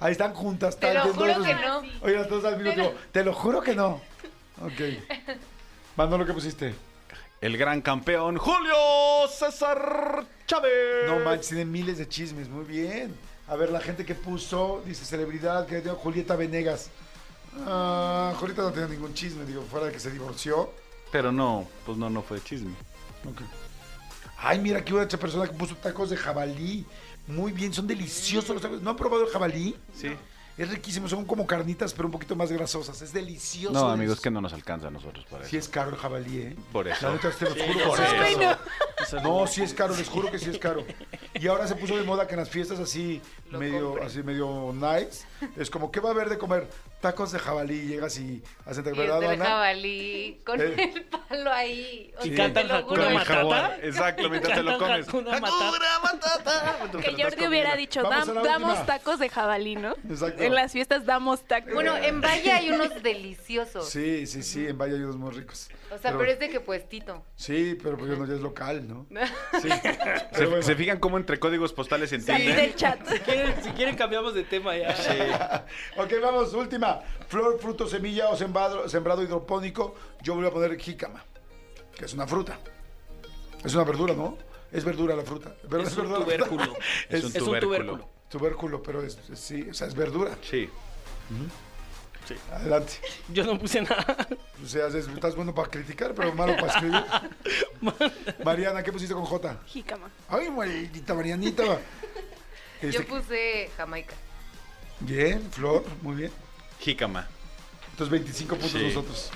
Ahí están juntas. te tal, lo que juro dos- que no. Oye, las dos al mismo tiempo. Te lo juro que no. Ok. Manolo, ¿qué pusiste? El gran campeón Julio César Chávez. No manches, tiene miles de chismes. Muy bien. A ver, la gente que puso, dice celebridad, que dio Julieta Venegas. Ah, Julieta no tenía ningún chisme, digo, fuera de que se divorció. Pero no, pues no, no fue chisme. Ok. Ay, mira, aquí otra persona que puso tacos de jabalí. Muy bien, son deliciosos los tacos. ¿No han probado el jabalí? Sí. Es riquísimo, son como carnitas, pero un poquito más grasosas. Es delicioso. No, amigos, que no nos alcanza a nosotros para Sí eso. es caro el jabalí, ¿eh? Por eso. La neta, te lo juro por que sí es eso. caro. No, sí es caro, les juro que sí es caro. Y ahora se puso de moda que en las fiestas así, Lo medio, compre. así medio nice, es como, ¿qué va a haber de comer? Tacos de jabalí, llegas y hacen Y es ¿verdad, Ana? jabalí con Eh. el palo ahí. O Y sea, cantan te lo Hakuna juro. Con el jabón. Matata. Exacto, mientras te lo Cantan comes. Hakuna Matata. Que Jordi hubiera dicho, Vamos "Dam- a la damos tacos de jabalí, ¿no? Exacto. En las fiestas damos tacos. Bueno, en Valle hay unos deliciosos. Sí, sí, sí, en Valle hay unos muy ricos. O sea, pero es de que puestito. Sí, pero pues no, ya es local, ¿no? Sí. ¿Se, Pero bueno. se fijan cómo entre códigos postales se entienden? del chat. Si quieren, si quieren cambiamos de tema ya. Ok, vamos, última. Flor, fruto, semilla o sembrado, sembrado hidropónico. Yo voy a poner jícama, que es una fruta. Es una verdura, ¿no? Es verdura la fruta. ¿Verdad? Es un verdura la fruta? tubérculo. Es, un Es un tubérculo. Tubérculo. pero es, es- sí, o sea, es verdura. Sí. Adelante. Yo no puse nada. O sea, es- estás bueno para criticar, pero malo para escribir. Mariana, ¿qué pusiste con J? Jícama. Ay, maldita Marianita. Este, Yo puse Jamaica. Bien, Flor, muy bien. Jícama. Entonces 25 puntos Sí. nosotros.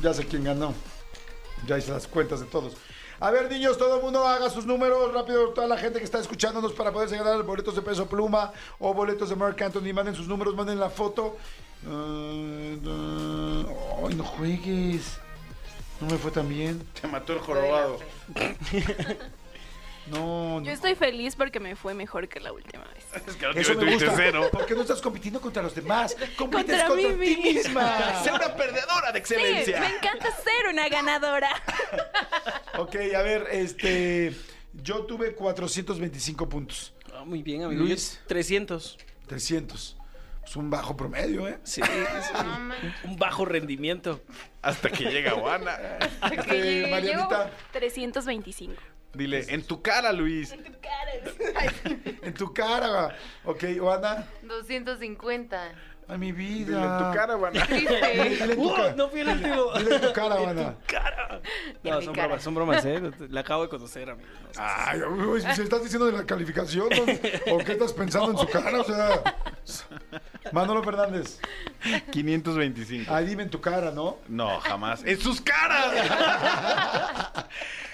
Ya sé quién ganó. Ya hice las cuentas de todos. A ver, niños, todo el mundo haga sus números rápido. Toda la gente que está escuchándonos para poderse ganar boletos de peso pluma o boletos de Mark Anthony. Manden sus números, manden la foto. Eh, Ay, no juegues. No me fue tan bien. Te mató el jorobado. No, no. Yo estoy feliz porque me fue mejor que la última vez. Es que Eso me gusta. cero. Porque no estás compitiendo contra los demás. Compites Contra contra, mí ti misma. Sé una perdedora de Sí, me encanta ser una ganadora. Ok, a ver, este. Yo tuve 425 puntos. Ah, muy bien, amigo. Luis. Yo 300. 300. Es un bajo promedio, ¿eh? Sí, es un, un bajo rendimiento. Hasta que llega Juana. Este, Marianita, 325. Dile, en tu cara, Luis. en tu cara. Ok, Juana. 250. Ay, mi vida. Dile en tu cara, Juana. Dile, dile en tu ¡Uh! cara. no fui el último. Dile en tu cara, Juana. No, mi son cara. bromas, son bromas, ¿eh? La acabo de conocer, amigo. No. Ay, uy, ¿se estás diciendo de la calificación? ¿no? ¿O qué estás pensando en su cara? O sea, Manolo Fernández. 525. Ay, dime en tu cara, ¿no? No, jamás. ¡En sus caras!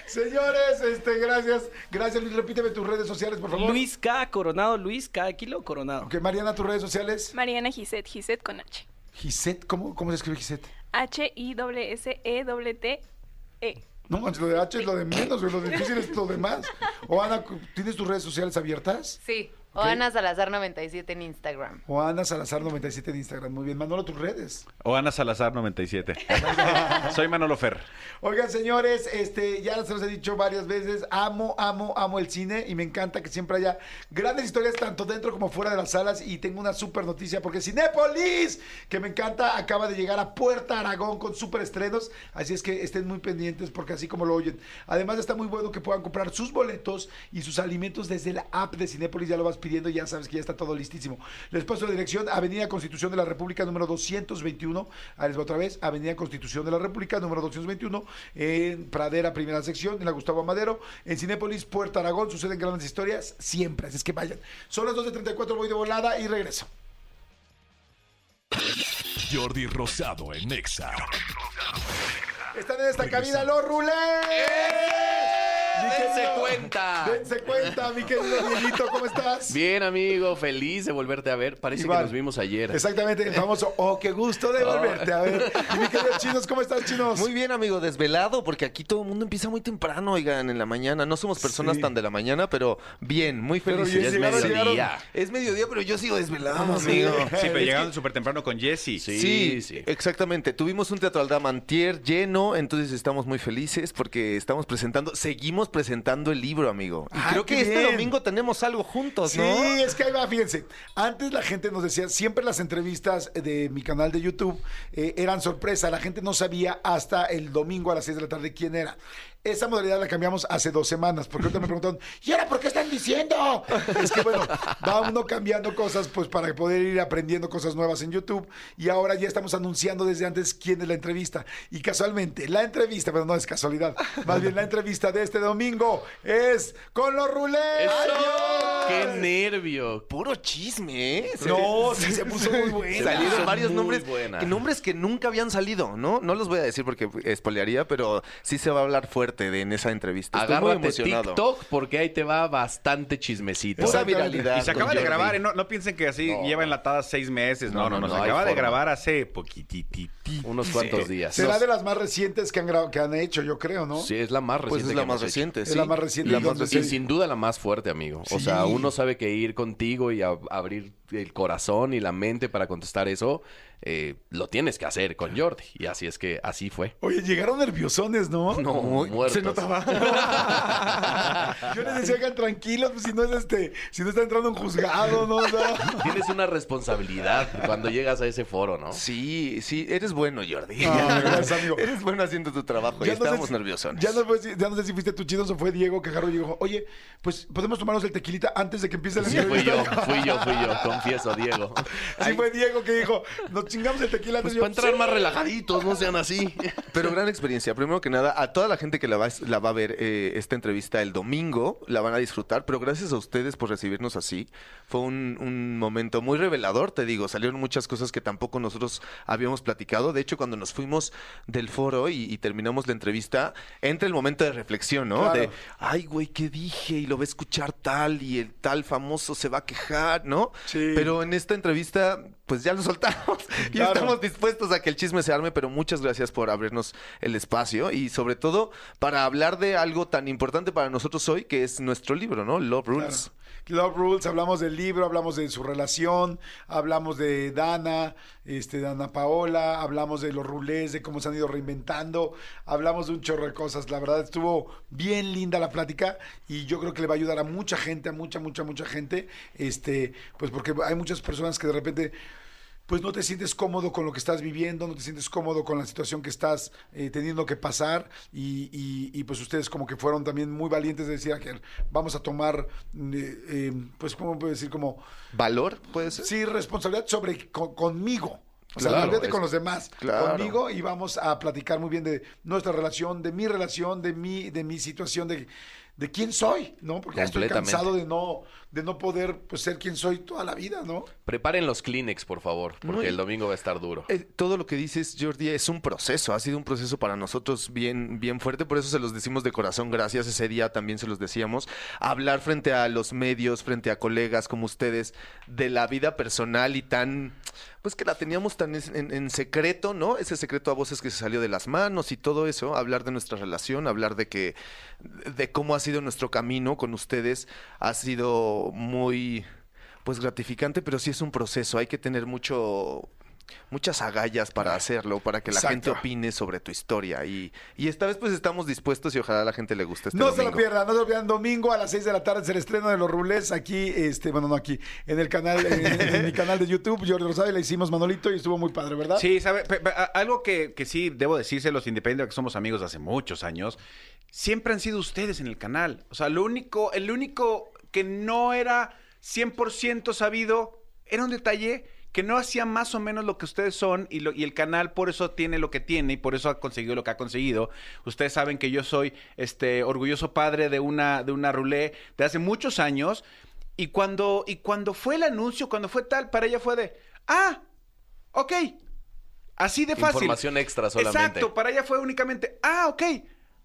Señores, este, gracias. Gracias, Luis. Repíteme tus redes sociales, por favor. Luis K. Coronado, Luis K. Kilo Coronado. Ok, Mariana, tus redes sociales. Mariana Giset, Giset con H. Giset, ¿cómo, cómo se escribe Giset? H-I-S-S-E-T-E. No, manches, lo de H es lo de menos, lo difícil es lo demás. O Ana, ¿tienes tus redes sociales abiertas? Sí. O Ana Salazar 97 en Instagram. O Ana Salazar 97 en Instagram. Muy bien, Manolo, tus redes. O Ana Salazar 97. Soy Manolo Fer. Oigan, señores, este, ya se los he dicho varias veces, amo, amo, amo el cine y me encanta que siempre haya grandes historias tanto dentro como fuera de las salas y tengo una super noticia porque Cinépolis, que me encanta, acaba de llegar a Puerta Aragón con super estrenos, así es que estén muy pendientes porque así como lo oyen. Además está muy bueno que puedan comprar sus boletos y sus alimentos desde la app de Cinépolis, ya lo vas pidiendo, ya sabes que ya está todo listísimo. Les paso la dirección, Avenida Constitución de la República número 221, ahí les va otra vez, Avenida Constitución de la República número 221, en Pradera, primera sección, en la Gustavo Amadero, en Cinépolis, Puerto Aragón, suceden grandes historias siempre, así es que vayan. Son las 12.34, voy de volada y regreso. Jordi Rosado en Nexa. Están en esta cabina los rulés. ¡Dense cuenta! Dense cuenta, mi querido Dieguito, ¿cómo estás? Bien, amigo, feliz de volverte a ver. Parece Igual. que nos vimos ayer. Exactamente, el famoso, oh, qué gusto de volverte a ver. Y mi querido Chinos, ¿cómo estás, Chinos? Muy bien, amigo, desvelado, porque aquí todo el mundo empieza muy temprano, oigan, en la mañana. No somos personas Sí. tan de la mañana, pero bien, muy Pero felices. bien, es mediodía. llegaron. Es mediodía, pero yo sigo desvelado, Vamos, amigo. sí. Pero Es llegaron súper temprano con Jesse. Sí, Sí, sí. exactamente. Tuvimos un Teatro Aldama antier lleno, entonces estamos muy felices porque estamos presentando, seguimos presentando el libro, amigo. Y Ay, creo que este bien. domingo tenemos algo juntos, Sí, ¿no? es que ahí va, fíjense. Antes la gente nos decía, siempre las entrevistas de mi canal de YouTube eh, eran sorpresa. La gente no sabía hasta el domingo a las 6 de la tarde quién era. Esa modalidad la cambiamos hace dos semanas, porque ahorita me preguntaron, ¿y ahora por qué están diciendo? Es que bueno, va uno cambiando cosas pues para poder ir aprendiendo cosas nuevas en YouTube. Y ahora ya estamos anunciando desde antes quién es la entrevista. Y casualmente, la entrevista, pero no es casualidad, más bien la entrevista de este domingo es con los rulés. ¡Eso! ¡Qué nervio! Puro chisme, ¿eh? No, sí se puso muy buena. Salieron varios nombres, buena. que nombres que nunca habían salido, ¿no? No los voy a decir porque espolearía, pero sí se va a hablar fuerte de en esa entrevista. Estoy muy Agárrate emocionado. TikTok porque ahí te va bastante chismecito. Pura Exactamente. viralidad. Y se acaba de Jordi. grabar, ¿eh? no, no piensen que así No. lleva enlatada seis meses. No, no, no. No, no, se acaba de forma. grabar hace poquititito. Unos cuantos días. Será de las más recientes que han, grabado, que han hecho, yo creo, ¿no? Sí, es la más reciente. Pues es la más reciente, Es la más reciente. La y más Y reciente. sí- sin duda la más fuerte, amigo. O sea, uno sabe que ir contigo y a- abrir el corazón y la mente para contestar eso, eh, lo tienes que hacer con Jordi. Y así es que así fue. Oye, llegaron nerviosones, ¿no? No, Muy- muertos. se notaba. Yo les decía, hagan tranquilos, pues, si no es este, si no está entrando un juzgado, ¿no? No. Tienes una responsabilidad cuando llegas a ese foro, ¿no? Sí, sí, eres bueno, Jordi. Ah, gracias, amigo. Eres bueno haciendo tu trabajo y Ya no estábamos si- nerviosos. Ya no, sé si- ya no sé si fuiste tú, chinos, o fue Diego que agarró y dijo, oye, pues podemos tomarnos el tequilita antes de que empiece la Sí, fui yo, entrevista?" fui yo, fui yo, confieso, Diego. Sí, fue Diego que dijo, nos chingamos el tequila antes. Pues para entrar más relajaditos, no sean así. Pero gran experiencia. Primero que nada, a toda la gente que la va, la va a ver eh, esta entrevista el domingo, la van a disfrutar, pero gracias a ustedes por recibirnos así. Fue un, un momento muy revelador, te digo. Salieron muchas cosas que tampoco nosotros habíamos platicado. De hecho, cuando nos fuimos del foro y, y terminamos la entrevista, entra el momento de reflexión, ¿no? Claro. De, ay, güey, ¿qué dije? Y lo va a escuchar tal y el tal famoso se va a quejar, ¿no? Sí. Pero en esta entrevista, pues ya lo soltamos y Claro. estamos dispuestos a que el chisme se arme, pero muchas gracias por abrirnos el espacio y sobre todo para hablar de algo tan importante para nosotros hoy, que es nuestro libro, ¿no? Love Rules. Love Rules, hablamos del libro, hablamos de su relación, hablamos de Dana, este, Dana Paola, hablamos de los rulés, de cómo se han ido reinventando, hablamos de un chorro de cosas. La verdad estuvo bien linda la plática y yo creo que le va a ayudar a mucha gente, a mucha, mucha, mucha gente, este, pues porque hay muchas personas que de repente pues no te sientes cómodo con lo que estás viviendo, no te sientes cómodo con la situación que estás eh, teniendo que pasar y, y- y, pues ustedes como que fueron también muy valientes de decir que vamos a tomar, eh, eh, pues cómo puedo decir, como... ¿Valor, puede ser? Sí, responsabilidad sobre con- conmigo. O sea, Claro, olvídate es- con los demás, claro. conmigo y vamos a platicar muy bien de nuestra relación, de mi relación, de mi, de mi situación, de, de quién soy, ¿no? Porque estoy cansado de no, de no poder pues, ser quien soy toda la vida, ¿no? Preparen los Kleenex, por favor, porque No, y- el domingo va a estar duro. Eh, todo lo que dices, Jordi, es un proceso. Ha sido un proceso para nosotros bien, bien fuerte. Por eso se los decimos de corazón. Gracias. Ese día también se los decíamos. Hablar frente a los medios, frente a colegas como ustedes, de la vida personal y tan. Pues que la teníamos tan en, en secreto, ¿no? Ese secreto a voces que se salió de las manos y todo eso. Hablar de nuestra relación, hablar de que. de cómo ha sido nuestro camino con ustedes. Ha sido muy pues gratificante, pero sí es un proceso. Hay que tener mucho muchas agallas para hacerlo, para que la Exacto. gente opine sobre tu historia. Y, y esta vez pues estamos dispuestos y ojalá a la gente le guste este No se lo pierdan, no se lo pierdan. Domingo a las 6 de la tarde es el estreno de los rulés aquí, este, bueno, no aquí, en el canal, en, en mi canal de YouTube, Jordi Rosado, y le hicimos Manolito y estuvo muy padre, ¿verdad? Sí, sabe, Pe- pe- a- algo que, que sí debo decírselos, independiente de que somos amigos de hace muchos años, siempre han sido ustedes en el canal. O sea, lo único, el único que no era 100% sabido era un detalle que no hacía más o menos lo que ustedes son y, lo- y el canal por eso tiene lo que tiene y por eso ha conseguido lo que ha conseguido. Ustedes saben que yo soy este orgulloso padre de una de una rulé de hace muchos años y cuando y cuando fue el anuncio, cuando fue tal, para ella fue de, "Ah, ok, Así de fácil. Información extra solamente. Exacto, para ella fue únicamente, ah, ok.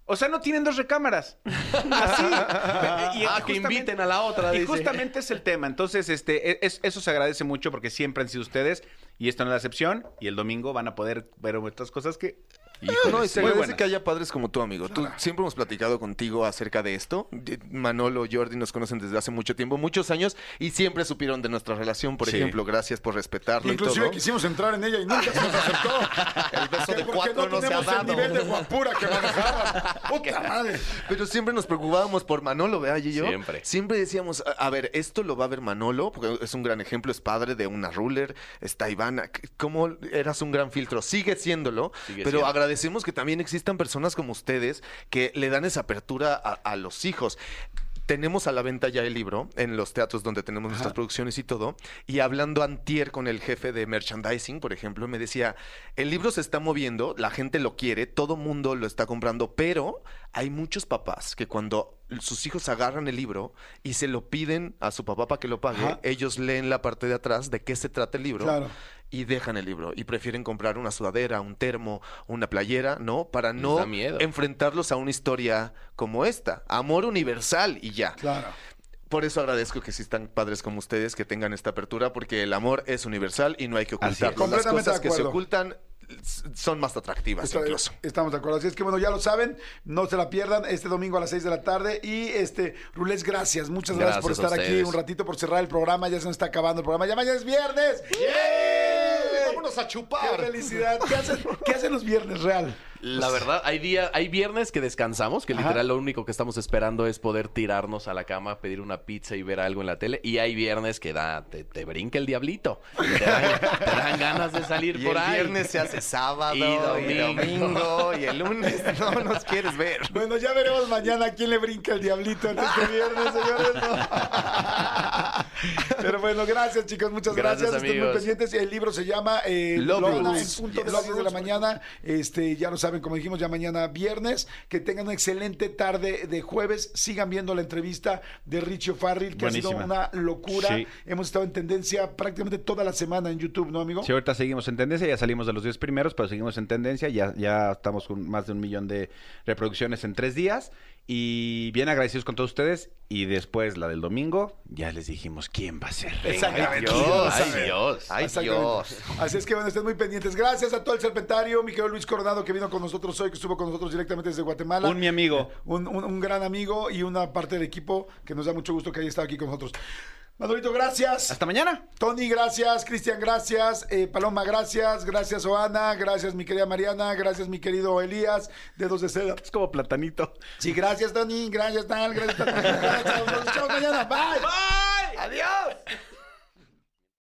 O sea, no tienen dos recámaras. Así. Y Ah, que inviten a la otra, Y dice. justamente es el tema. Entonces, este, e- es- eso se agradece mucho porque siempre han sido ustedes. Y esto no es la excepción. Y el domingo van a poder ver otras cosas que. Híjole, no, y se agradece que haya padres como tú, amigo. Tú siempre hemos platicado contigo acerca de esto. Manolo, Jordi nos conocen desde hace mucho tiempo, muchos años, y siempre supieron de nuestra relación, por Sí. ejemplo. Gracias por respetarlo Inclusive y todo. quisimos entrar en ella y nunca se nos aceptó. El beso de cuatro no se ha tenemos el dado. nivel de guapura que manejaba. Puta madre. Pero siempre nos preocupábamos por Manolo, ¿verdad, y yo? Siempre. Siempre decíamos, a, a ver, esto lo va a ver Manolo, porque es un gran ejemplo, es padre de una ruler, está Ivana. ¿Cómo eras un gran filtro? Sigue siéndolo, Sigue pero siendo. Agradecemos que también existan personas como ustedes que le dan esa apertura a, a los hijos. Tenemos a la venta ya el libro en los teatros donde tenemos nuestras producciones y todo. Y hablando antier con el jefe de merchandising, por ejemplo, me decía, el libro se está moviendo, la gente lo quiere, todo mundo lo está comprando, pero hay muchos papás que cuando sus hijos agarran el libro y se lo piden a su papá para que lo pague, Ajá. ellos leen la parte de atrás de qué se trata el libro Claro. Y dejan el libro y prefieren comprar una sudadera, un termo, una playera, ¿no? Para no miedo. enfrentarlos a una historia como esta. Amor universal y ya. Claro. Por eso agradezco que existan padres como ustedes que tengan esta apertura, porque el amor es universal y no hay que ocultarlo. Las cosas que se ocultan son más atractivas Está- incluso. Estamos de acuerdo. Así es que bueno, ya lo saben, no se la pierdan este domingo a las 6 de la tarde. Y este, Rulés, gracias. Muchas gracias, por Gracias a estar aquí un ratito, por cerrar el programa. Ya se nos está acabando el programa. Ya mañana es viernes. ¡Vámonos a ¡Qué chupar! felicidad! ¿Qué hacen, qué hacen los viernes, real? La verdad, hay día, hay viernes que descansamos, que Ajá. literal lo único que estamos esperando es poder tirarnos a la cama, pedir una pizza y ver algo en la tele. Y hay viernes que da, te, te brinca el diablito. Te dan, te dan ganas de salir Y por el ahí. viernes se hace sábado Y y domingo. domingo y, el lunes no nos quieres ver. Bueno, ya veremos mañana quién le brinca el diablito antes que viernes, señores. ¿no? Pero bueno, gracias, chicos. Muchas gracias. Gracias, Estén muy amigos. pendientes. El libro se llama eh, Love Roots. en punto de Yes. las 10 de la mañana. Este, ya lo saben, como dijimos, ya mañana viernes. Que tengan una excelente tarde de jueves. Sigan viendo la entrevista de Richie Farrell, que ha sido una locura. Sí. Hemos estado en tendencia prácticamente toda la semana en YouTube, ¿no, amigo? Sí, ahorita seguimos en tendencia, ya salimos de los 10 primeros, pero seguimos en tendencia, ya, ya estamos con más de un millón de reproducciones en tres días y bien agradecidos con todos ustedes y después la del domingo, ya les dijimos quién va a ser. Exactamente. Ay, Dios, Ay, Dios. Ay, Exactamente. Dios. Así es que bueno, estén muy pendientes. Gracias a todo el serpentario, mi querido Luis Coronado que vino con nosotros hoy, que estuvo con nosotros directamente desde Guatemala. Un mi amigo. Un, un- un gran amigo y una parte del equipo que nos da mucho gusto que haya estado aquí con nosotros. Manolito, gracias. Hasta mañana. Tony, gracias. Cristian, gracias. Eh, Paloma, gracias. Gracias, Oana. Gracias, mi querida Mariana. Gracias, mi querido Elías. Dedos de seda. Es como platanito. Sí, gracias, Tony. Gracias, tal. Gracias, tal. Gracias, Nos vemos mañana. Bye. Bye. Adiós.